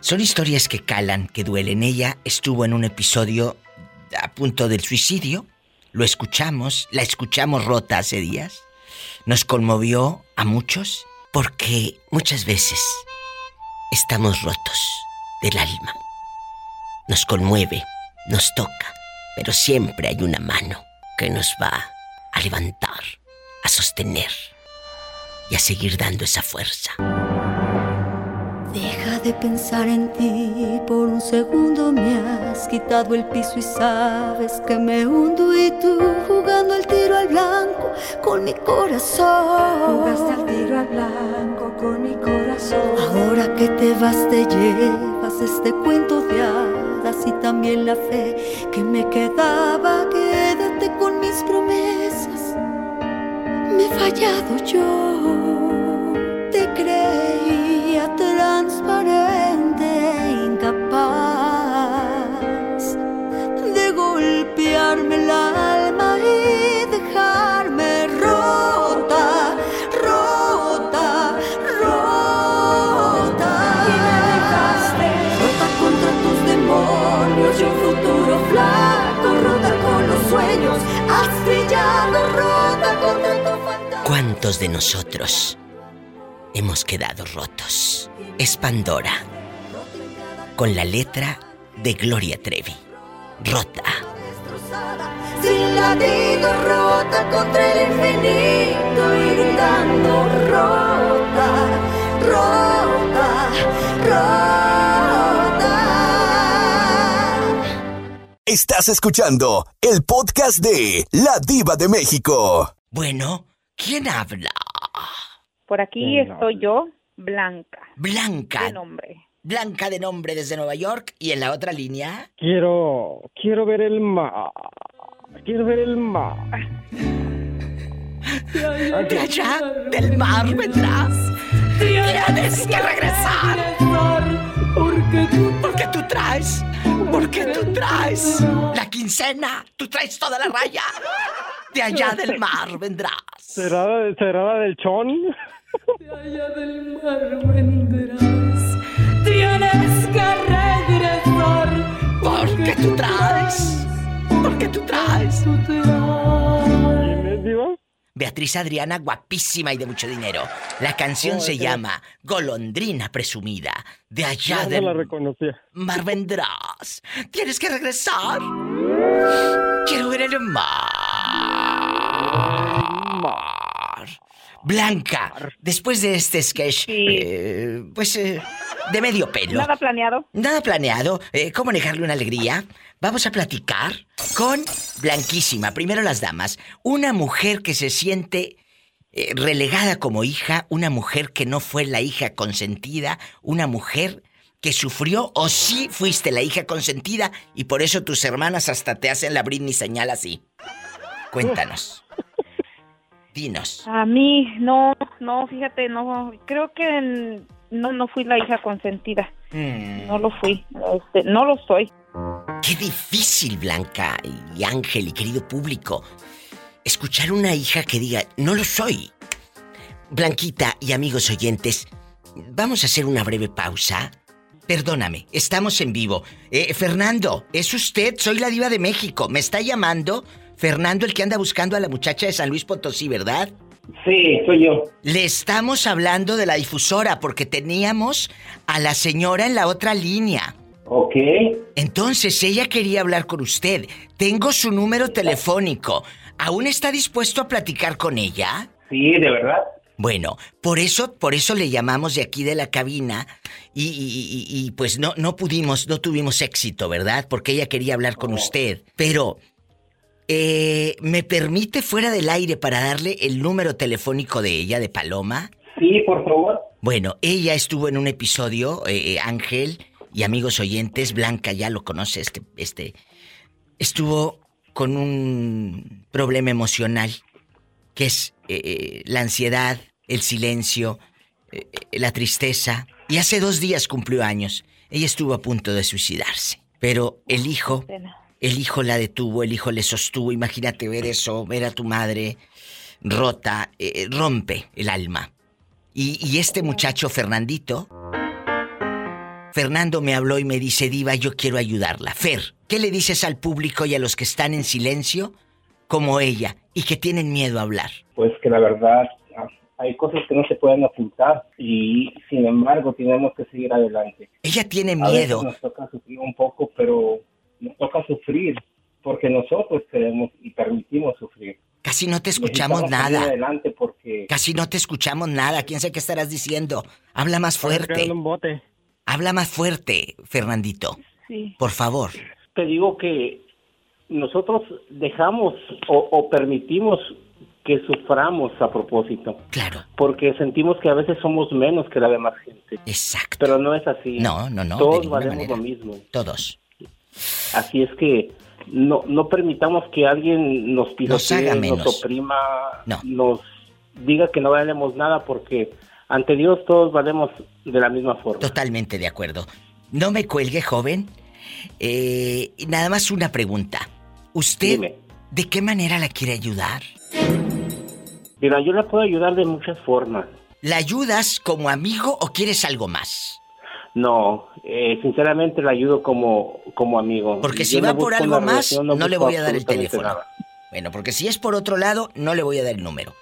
S2: Son historias que calan, que duelen. Ella estuvo en un episodio a punto del suicidio. Lo escuchamos, la escuchamos rota hace días. Nos conmovió a muchos porque muchas veces estamos rotos del alma. Nos conmueve, nos toca, pero siempre hay una mano que nos va a levantar, a sostener y a seguir dando esa fuerza.
S15: Deja de pensar en ti, por un segundo me has quitado el piso y sabes que me hundo y tú jugando el tiro al blanco con mi corazón. Jugaste al tiro al blanco con mi corazón. Ahora que te vas te llevas este cuento de hadas y también la fe que me quedaba. Quédate Me he fallado yo. Te creía
S2: ¿Cuántos de nosotros hemos quedado rotos? Es Pandora. Con la letra de Gloria Trevi. Rota.
S15: sin latido rota contra el infinito y gritando rota, rota, rota.
S1: Estás escuchando el podcast de La Diva de México.
S2: Bueno, ¿quién habla?
S6: Por aquí estoy yo, Blanca.
S2: Blanca.
S6: De nombre.
S2: Blanca de nombre desde Nueva York. ¿Y en la otra línea?
S13: Quiero, quiero ver el mar. Quiero ver el mar.
S2: De allá del mar vendrás. Tienes que regresar. Porque tú, porque tú traes, porque tú traes la quincena, tú traes toda la raya. De allá del mar vendrás.
S13: ¿Será, será la del chón?
S15: allá del mar vendrás. Tienes que regresar.
S2: Porque tú traes. Porque tú traes.
S13: ¿Quién es, Diva?
S2: Beatriz Adriana, guapísima y de mucho dinero. La canción
S13: Oh,
S2: se llama Golondrina Presumida. De allá del
S13: la reconocía.
S2: mar vendrás. Tienes que regresar. Quiero ver el mar. Blanca, después de este sketch, eh, pues eh, de medio pelo.
S6: Nada planeado.
S2: Nada planeado. eh, ¿Cómo negarle una alegría? Vamos a platicar con Blanquísima. Primero las damas. Una mujer que se siente relegada como hija, una mujer que no fue la hija consentida, una mujer que sufrió o sí fuiste la hija consentida y por eso tus hermanas hasta te hacen la Britney señal así. Cuéntanos. (laughs) Dinos.
S6: A mí, no, no, fíjate, no, creo que no, no fui la hija consentida.
S2: Mm.
S6: No lo fui, este, no lo soy.
S2: Qué difícil, Blanca y Ángel y querido público. Escuchar una hija que diga, no lo soy. Blanquita y amigos oyentes, vamos a hacer una breve pausa. Perdóname, estamos en vivo. Eh, Fernando, ¿es usted? Soy la diva de México. ¿Me está llamando? Fernando, el que anda buscando a la muchacha de San Luis Potosí, ¿verdad?
S28: Sí, soy yo.
S2: Le estamos hablando de la difusora porque teníamos a la señora en la otra línea.
S28: Ok.
S2: Entonces ella quería hablar con usted. Tengo su número telefónico. ¿Aún está dispuesto a platicar con ella?
S28: Sí, de verdad.
S2: Bueno, por eso, por eso le llamamos de aquí de la cabina y, y- y- y, pues no, no pudimos, no tuvimos éxito, ¿verdad? Porque ella quería hablar con usted. Pero, eh, ¿me permite fuera del aire para darle el número telefónico de ella, de Paloma?
S28: Sí, por favor.
S2: Bueno, ella estuvo en un episodio, eh, eh, Ángel y amigos oyentes, Blanca ya lo conoce, este, este, estuvo con un problema emocional que es eh, eh, la ansiedad, el silencio, la tristeza. Y hace dos días cumplió años. Ella estuvo a punto de suicidarse. Pero el hijo, el hijo la detuvo, el hijo le sostuvo. Imagínate ver eso, ver a tu madre rota, eh, rompe el alma. Y, y este muchacho, Fernandito, Fernando me habló y me dice, Diva, yo quiero ayudarla. Fer, ¿qué le dices al público y a los que están en silencio como ella y que tienen miedo a hablar?
S28: Pues que la verdad hay cosas que no se pueden ocultar y sin embargo tenemos que seguir adelante.
S2: Ella tiene
S28: A veces
S2: miedo.
S28: nos toca sufrir un poco, pero nos toca sufrir porque nosotros queremos y permitimos sufrir.
S2: Casi no te escuchamos nada.
S28: adelante porque
S2: Casi no te escuchamos nada. ¿Quién sabe qué estarás diciendo? Habla más fuerte. Habla más fuerte, Fernandito.
S29: Sí.
S2: Por favor.
S29: Te digo que nosotros dejamos o, o permitimos que suframos a propósito.
S2: Claro.
S29: Porque sentimos que a veces somos menos que la demás gente.
S2: Exacto.
S29: Pero no es así.
S2: No, no, no, de
S29: Todos valemos
S2: manera.
S29: lo mismo.
S2: Todos.
S29: Así es que no, no permitamos que alguien nos pisotee, nos oprima,
S2: No.
S29: nos diga que no valemos nada porque ante Dios todos valemos de la misma forma.
S2: Totalmente de acuerdo. No me cuelgue, joven. Eh, nada más una pregunta. ¿Usted de qué manera la quiere ayudar?
S29: Mira, yo la puedo ayudar de muchas formas.
S2: ¿La ayudas como amigo o quieres algo más?
S29: No, eh, sinceramente la ayudo como, como amigo.
S2: Porque
S29: Yo
S2: si
S29: no
S2: va por algo más,
S29: relación,
S2: no, le voy a dar el teléfono.
S29: nada.
S2: Bueno, porque si es por otro lado, no le voy a dar el número.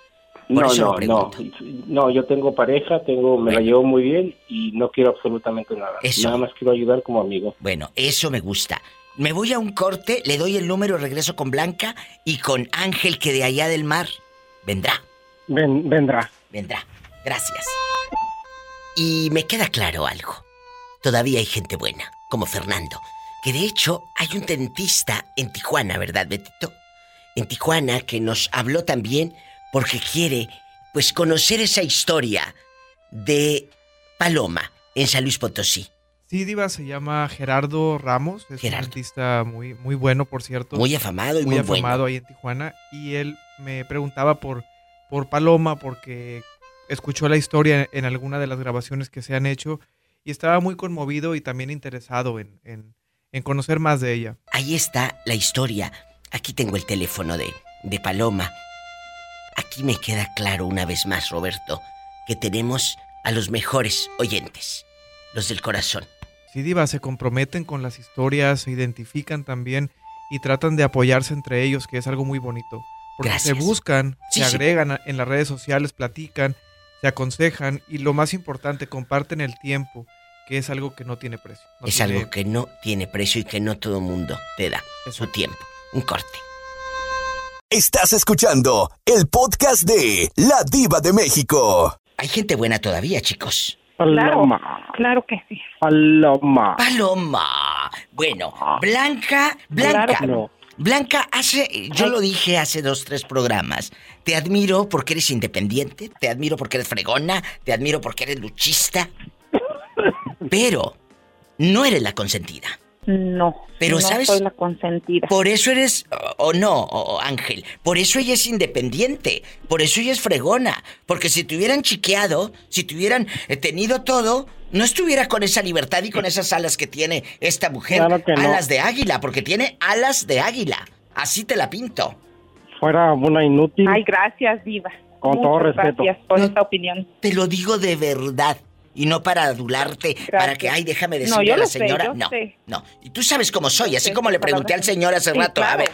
S2: Por
S29: No,
S2: eso lo
S29: no, no,
S2: pregunto.
S29: no, yo tengo pareja, tengo, me la llevo muy bien y no quiero absolutamente nada.
S2: Eso.
S29: Nada más quiero ayudar como amigo.
S2: Bueno, eso me gusta. Me voy a un corte, le doy el número, regreso con Blanca y con Ángel que de allá del mar vendrá.
S25: Ven- vendrá.
S2: Vendrá. Gracias. Y me queda claro algo. Todavía hay gente buena, como Fernando. Que de hecho hay un dentista en Tijuana, ¿verdad, Betito? En Tijuana que nos habló también porque quiere, pues, conocer esa historia de Paloma en San Luis Potosí.
S30: Sí, Diva, se llama Gerardo Ramos. Es
S2: Gerardo.
S30: un artista muy, muy bueno, por cierto.
S2: Muy afamado y muy bueno.
S30: afamado ahí en Tijuana. Y él me preguntaba por, por Paloma porque escuchó la historia en alguna de las grabaciones que se han hecho y estaba muy conmovido y también interesado en, en- en conocer más de ella.
S2: Ahí está la historia. Aquí tengo el teléfono de, de Paloma. Aquí me queda claro una vez más, Roberto, que tenemos a los mejores oyentes, los del corazón.
S30: Sí, Diva, se comprometen con las historias, se identifican también y tratan de apoyarse entre ellos, que es algo muy bonito. Porque se
S2: Gracias.
S30: buscan,
S2: Sí,
S30: se agregan en las redes sociales, platican, se aconsejan y lo más importante, comparten el tiempo, que es algo que no tiene precio. No
S2: es
S30: tiene-
S2: algo que no tiene precio y que no todo mundo te da su tiempo. Un corte.
S1: Estás escuchando el podcast de La Diva de México.
S2: Hay gente buena todavía, chicos.
S1: Paloma.
S29: Claro que sí.
S25: Paloma.
S2: Paloma. Bueno, Blanca, Blanca.
S25: Claro que no.
S2: Blanca, hace, yo lo dije hace dos, tres programas. Te admiro porque eres independiente, te admiro porque eres fregona, te admiro porque eres luchista. (laughs) Pero no eres la consentida.
S29: No.
S2: Pero
S29: no
S2: sabes,
S29: soy la consentida.
S2: por eso eres, o, o no, o- Ángel, por eso ella es independiente, por eso ella es fregona, porque si te hubieran chiqueado, si te hubieran eh, tenido todo, no estuviera con esa libertad y con esas alas que tiene esta mujer,
S25: Claro que no.
S2: alas de águila, porque tiene alas de águila, así te la pinto.
S25: Fuera una inútil.
S29: Ay, gracias, Diva.
S25: Con todo
S29: Muchas
S25: respeto.
S29: Gracias por esta opinión.
S2: Te lo digo de verdad. Y no para adularte, para que, ay, déjame
S29: No,
S2: decirle
S29: yo
S2: a la
S29: sé,
S2: señora.
S29: yo
S2: no,
S29: sé.
S2: no. Y tú sabes cómo soy, así
S29: Sé
S2: como
S29: tus
S2: le pregunté al señor hace
S29: Sí,
S2: rato. A ver,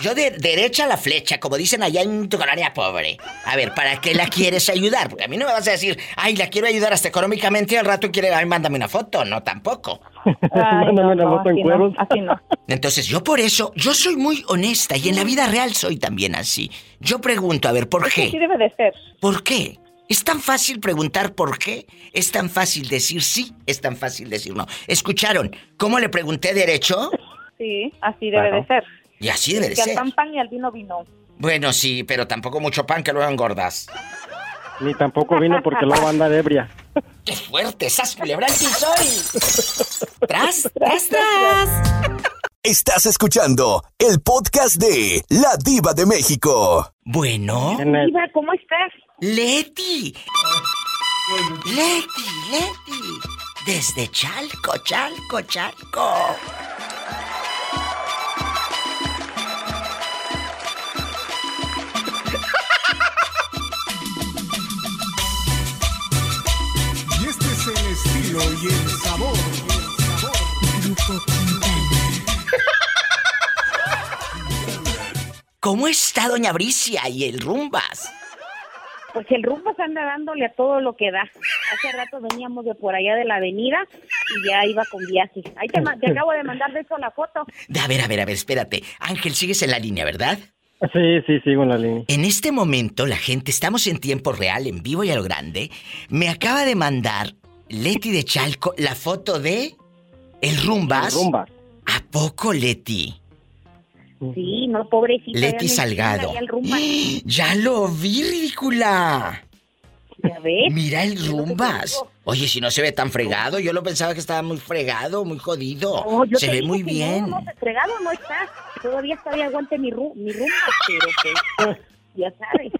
S2: yo de derecha a la flecha, como dicen allá en tu colonia pobre. A ver, ¿para qué la quieres ayudar? Porque a mí no me vas a decir, ay, la quiero ayudar hasta económicamente y al rato quiere, ay, mándame una foto. No, tampoco. (laughs)
S29: Ay, no, no, así no, así no.
S2: Entonces, yo por eso, yo soy muy honesta y en la vida real soy también así. Yo pregunto, a ver, ¿por
S29: Sí
S2: qué?
S29: debe de ser.
S2: ¿Por qué? Es tan fácil preguntar por qué, es tan fácil decir sí, es tan fácil decir no. ¿Escucharon cómo le pregunté derecho?
S29: Sí, así debe
S2: Claro.
S29: de ser.
S2: Y así debe de
S29: que
S2: ser.
S29: al pan pan y al vino vino.
S2: Bueno, sí, pero tampoco mucho pan que luego engordas.
S25: Ni tampoco vino porque luego (laughs) anda de ebria.
S2: ¡Qué fuerte! ¡Sas culebra al piso y- (laughs) ¡Tras, tras, tras! (laughs)
S1: Estás escuchando el podcast de La Diva de México.
S2: Bueno.
S31: Diva, ¿cómo estás?
S2: Leti. Leti, Leti. Desde Chalco, Chalco, Chalco.
S32: Y este es el estilo y el sabor.
S2: ¿Cómo está Doña Bricia y el Rumbas?
S31: Pues el rumbo se anda dándole a todo lo que da. Hace rato veníamos de por allá de la avenida y ya iba con viaje. Ahí te, acabo de mandar de eso la foto.
S2: A ver, a ver, a ver, espérate. Ángel, sigues en la línea, ¿verdad?
S33: Sí, sí, sigo en la línea.
S2: En este momento, la gente, estamos en tiempo real, en vivo y a lo grande. Me acaba de mandar Leti de Chalco la foto de el Rumbas.
S33: El Rumbas.
S2: ¿A poco, Leti?
S31: Sí, no, pobrecita.
S2: Leti Salgado. (gasps) Ya lo vi, ridícula.
S31: Ya ves.
S2: Mira el Rumbas. Oye, si no se ve tan fregado, yo lo pensaba que estaba muy fregado, muy jodido.
S31: No, yo
S2: se ve muy bien.
S31: No, no, fregado no está. Todavía está de aguante mi, ru mi rumba, pero pues, (laughs) ya sabes.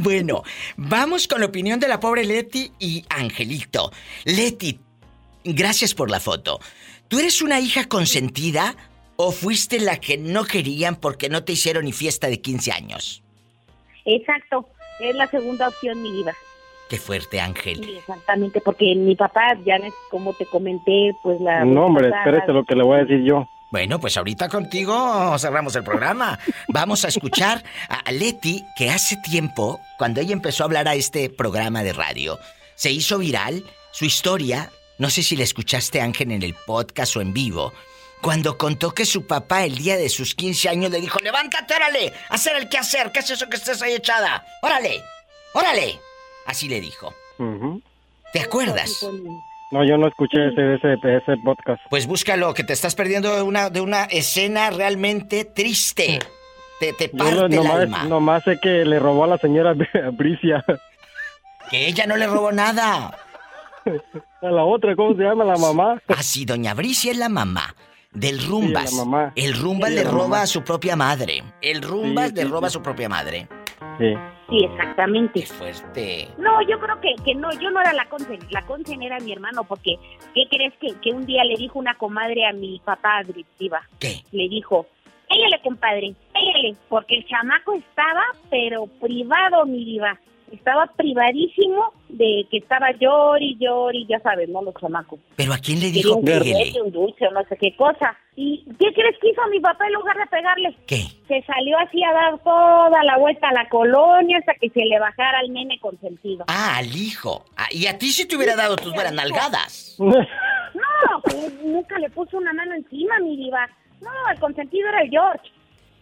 S2: Bueno, vamos con la opinión de la pobre Leti y Angelito. Leti, gracias por la foto. ¿Tú eres una hija consentida o fuiste la que no querían porque no te hicieron ni fiesta de 15 años?
S31: Exacto, es la segunda opción, mi vida.
S2: Qué fuerte, Ángel.
S31: Sí, exactamente, porque mi papá, ya ves, como te comenté, pues la...
S33: No, hombre, espérate lo que le voy a decir yo.
S2: Bueno, pues ahorita contigo cerramos el programa. Vamos a escuchar a Leti, que hace tiempo, cuando ella empezó a hablar a este programa de radio, se hizo viral su historia. No sé si la escuchaste, Ángel, en el podcast o en vivo. Cuando contó que su papá el día de sus 15 años le dijo, levántate, órale, hacer el que hacer, ¿qué es eso que estás ahí echada? Órale, órale. Así le dijo. ¿Te acuerdas?
S33: No, yo no escuché ese, ese, ese podcast.
S2: Pues búscalo, que te estás perdiendo de una, de una escena realmente triste. Te, te parte
S33: no-
S2: el
S33: nomás,
S2: alma.
S33: nomás sé que le robó a la señora (laughs) Bricia.
S2: Que ella no le robó nada. (laughs)
S33: A la otra, ¿cómo se llama la mamá?
S2: Así, doña Bricia es la mamá del Rumbas.
S33: Sí, la mamá.
S2: El Rumbas
S33: Sí,
S2: le roba
S33: mamá.
S2: a su propia madre. El Rumbas
S33: Sí,
S2: le
S33: sí,
S2: roba a su propia madre.
S33: Sí.
S31: Sí, exactamente.
S2: Fuerte.
S31: No, yo creo que, que no, yo no era la consen, la consen era mi hermano, porque ¿qué crees que, que un día le dijo una comadre a mi papá adictiva?
S2: ¿Qué?
S31: Le dijo, éllale, compadre, éllale, porque el chamaco estaba, pero privado, mi diva. Estaba privadísimo de que estaba llori, llori, ya sabes, ¿no? Los chamacos.
S2: Pero ¿a quién le dijo
S31: un
S2: pégale?
S31: juguete, un dulce o no sé qué cosa. ¿Y qué crees que hizo mi papá en lugar de pegarle?
S2: ¿Qué?
S31: Se salió así a dar toda la vuelta a la colonia hasta que se le bajara al nene consentido.
S2: Ah, al hijo. Ah, y a ti si te hubiera dado tus buenas nalgadas.
S31: No, pues, nunca le puso una mano encima, mi diva. No, el consentido era el George.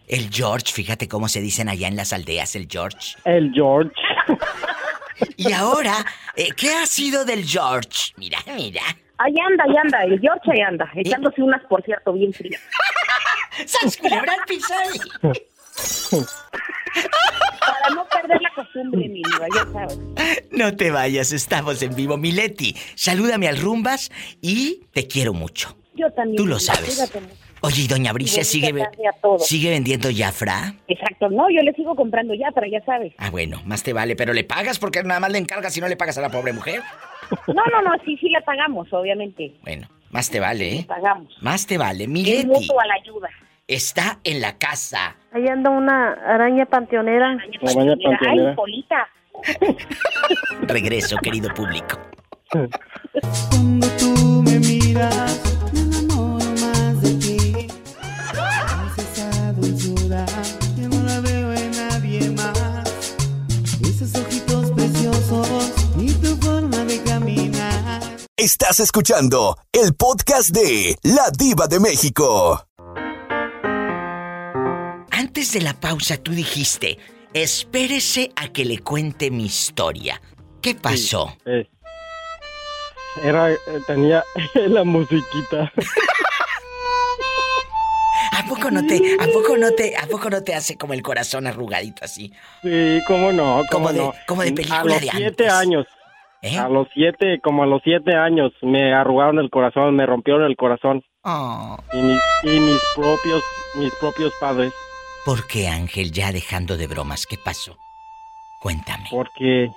S2: El George, fíjate cómo se dicen allá en las aldeas, el George.
S33: El George. (laughs)
S2: Y ahora, eh, ¿qué ha sido del George? Mira, mira.
S31: Ahí anda, ahí anda, el George ahí anda, echándose unas, por cierto, bien frías. (laughs)
S2: ¡Sas culebra al piso!
S31: Para no perder la costumbre, mi diva, ya sabes.
S2: No te vayas, estamos en vivo. Mileti, salúdame al Rumbas y te quiero mucho.
S31: Yo también.
S2: Tú lo sabes.
S31: cuídate mucho.
S2: Oye, ¿y doña Bricia sigue, sigue vendiendo Jafra?
S31: Exacto, no, yo le sigo comprando ya, pero ya sabes.
S2: Ah, bueno, más te vale, pero le pagas porque nada más le encargas y no le pagas a la pobre mujer.
S31: No, no, no, sí, sí le pagamos, obviamente.
S2: Bueno, más te vale, ¿eh?
S31: Pagamos.
S2: Más te vale.
S31: Es
S2: Mileti
S31: mutuo a la ayuda.
S2: está en la casa.
S17: Ahí anda una araña panteonera.
S33: Araña
S31: Ay,
S33: panteonera.
S31: Polita.
S2: Regreso, querido público. (laughs)
S32: Cuando tú me miras,
S1: Estás escuchando el podcast de La Diva de México.
S2: Antes de la pausa tú dijiste, espérese a que le cuente mi historia. ¿Qué pasó?
S33: Eh, era, eh, tenía (laughs) la musiquita.
S2: ¿A poco no te, a poco no te, a poco no te hace como el corazón arrugadito así?
S33: Sí, cómo no, cómo
S2: Como de-
S33: no.
S2: como de película
S33: A los
S2: de
S33: siete
S2: antes.
S33: años.
S2: ¿Eh?
S33: A los siete, como a los siete años, me arrugaron el corazón, me rompieron el corazón.
S2: Oh.
S33: y, mis, y mis propios mis propios padres
S2: ¿Por qué, Ángel? Ya dejando de bromas, ¿qué pasó? Cuéntame.
S33: porque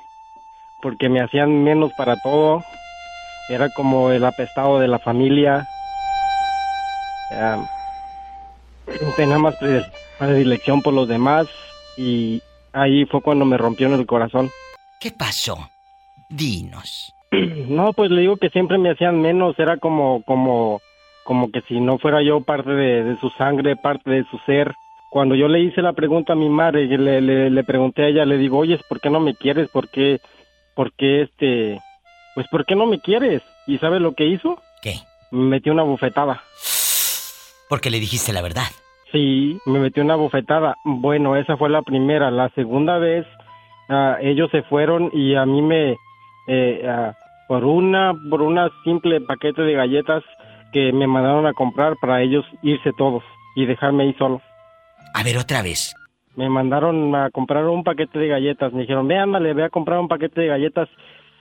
S33: porque me hacían menos para todo era como el apestado de la familia Am, tenía más predi- predilección por los demás y ahí fue cuando me rompieron el corazón
S2: ¿Qué pasó? Dinos.
S33: No, pues le digo que siempre me hacían menos, era como, como, como que si no fuera yo parte de, de su sangre, parte de su ser. Cuando yo le hice la pregunta a mi madre, le, le pregunté a ella, le digo, oye, ¿por qué no me quieres? ¿Por qué, por qué este, pues por qué no me quieres? ¿Y sabes lo que hizo?
S2: ¿Qué?
S33: Me metió una bofetada.
S2: Porque le dijiste la verdad.
S33: Sí, me metió una bofetada. Bueno, esa fue la primera. La segunda vez, ah, ellos se fueron y a mí me, eh, ah, por una, por una simple paquete de galletas que me mandaron a comprar para ellos irse todos y dejarme ahí solo.
S2: A ver, otra vez.
S33: Me mandaron a comprar un paquete de galletas. Me dijeron, ve, ándale, ve a comprar un paquete de galletas.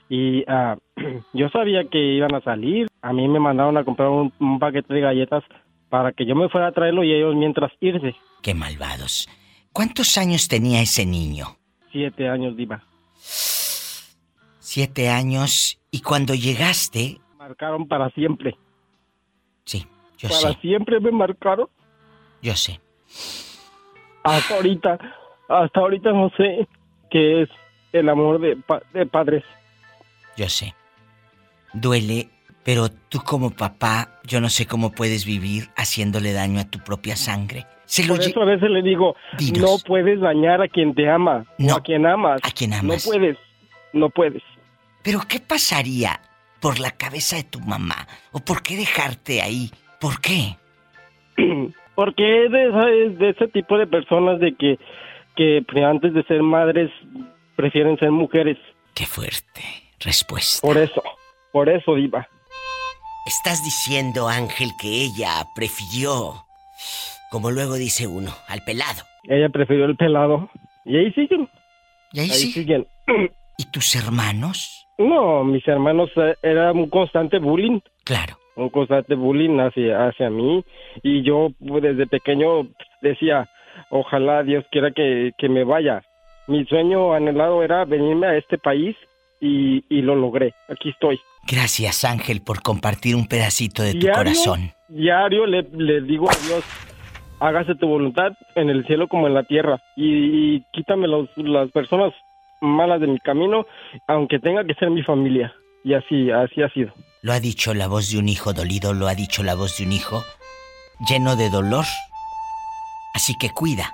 S33: Y ah, (clears throat) yo sabía que iban a salir. A mí me mandaron a comprar un, un paquete de galletas para que yo me fuera a traerlo y ellos mientras irse.
S2: Qué malvados. ¿Cuántos años tenía ese niño?
S33: Siete años, Diva.
S2: Siete años. Y cuando llegaste,
S33: Marcaron para siempre.
S2: Sí, yo
S33: para
S2: sé.
S33: siempre me marcaron.
S2: yo sé.
S33: Hasta ahorita, hasta ahorita no sé qué es el amor de, pa- de padres.
S2: Yo sé. Duele, pero tú como papá, yo no sé cómo puedes vivir haciéndole daño a tu propia sangre. Se lo
S33: Por eso a veces le digo,
S2: Dinos.
S33: no puedes dañar a quien te ama, o a quien amas.
S2: A quien amas.
S33: No puedes, no puedes.
S2: Pero ¿qué pasaría por la cabeza de tu mamá? ¿O por qué dejarte ahí? ¿Por qué? (clears throat)
S33: Porque es de, esa- es de ese tipo de personas de que, que pre- antes de ser madres prefieren ser mujeres.
S2: Qué fuerte respuesta.
S33: Por eso, por eso, Diva.
S2: Estás diciendo, Ángel, que ella prefirió, como luego dice uno, al pelado.
S33: Ella prefirió el pelado. Y ahí siguen.
S2: ¿Y ahí sigue?
S33: siguen. (clears throat)
S2: ¿Y tus hermanos?
S33: No, mis hermanos eh, era un constante bullying.
S2: Claro.
S33: Un constante bullying hacia, hacia mí. Y yo pues, desde pequeño decía, ojalá Dios quiera que, que me vaya. Mi sueño anhelado era venirme a este país y, y lo logré. Aquí estoy.
S2: Gracias, Ángel, por compartir un pedacito de tu corazón.
S33: Diario le, le digo a Dios, hágase tu voluntad en el cielo como en la tierra. Y, y quítame los, las personas malas de mi camino, aunque tenga que ser mi familia. Y así, así ha sido.
S2: Lo ha dicho la voz de un hijo dolido, lo ha dicho la voz de un hijo lleno de dolor. Así que cuida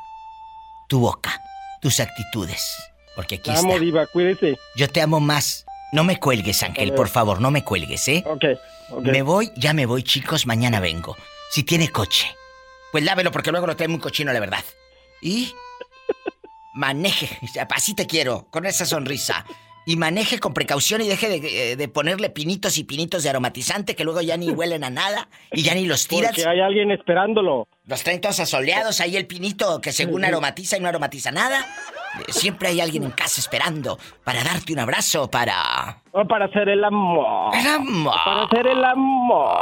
S2: tu boca, tus actitudes. Porque aquí
S33: La amo,
S2: está.
S33: Diva, cuídese.
S2: Yo te amo más. No me cuelgues, Ángel, por favor, no me cuelgues, ¿eh?
S33: Ok, ok.
S2: Me voy, ya me voy, chicos, mañana vengo. Si tiene coche, pues lávelo porque luego lo trae muy cochino, la verdad. Y maneje, así te quiero, con esa sonrisa. Y maneje con precaución y deje de, eh, de ponerle pinitos y pinitos de aromatizante que luego ya ni (laughs) huelen a nada y ya ni los tiras.
S33: Porque hay alguien esperándolo.
S2: Los traen todos asoleados, ahí el pinito que según aromatiza y no aromatiza nada. Eh, Siempre hay alguien en casa esperando para darte un abrazo, para...
S33: O para hacer el amor.
S2: El amor.
S33: Para hacer el amor.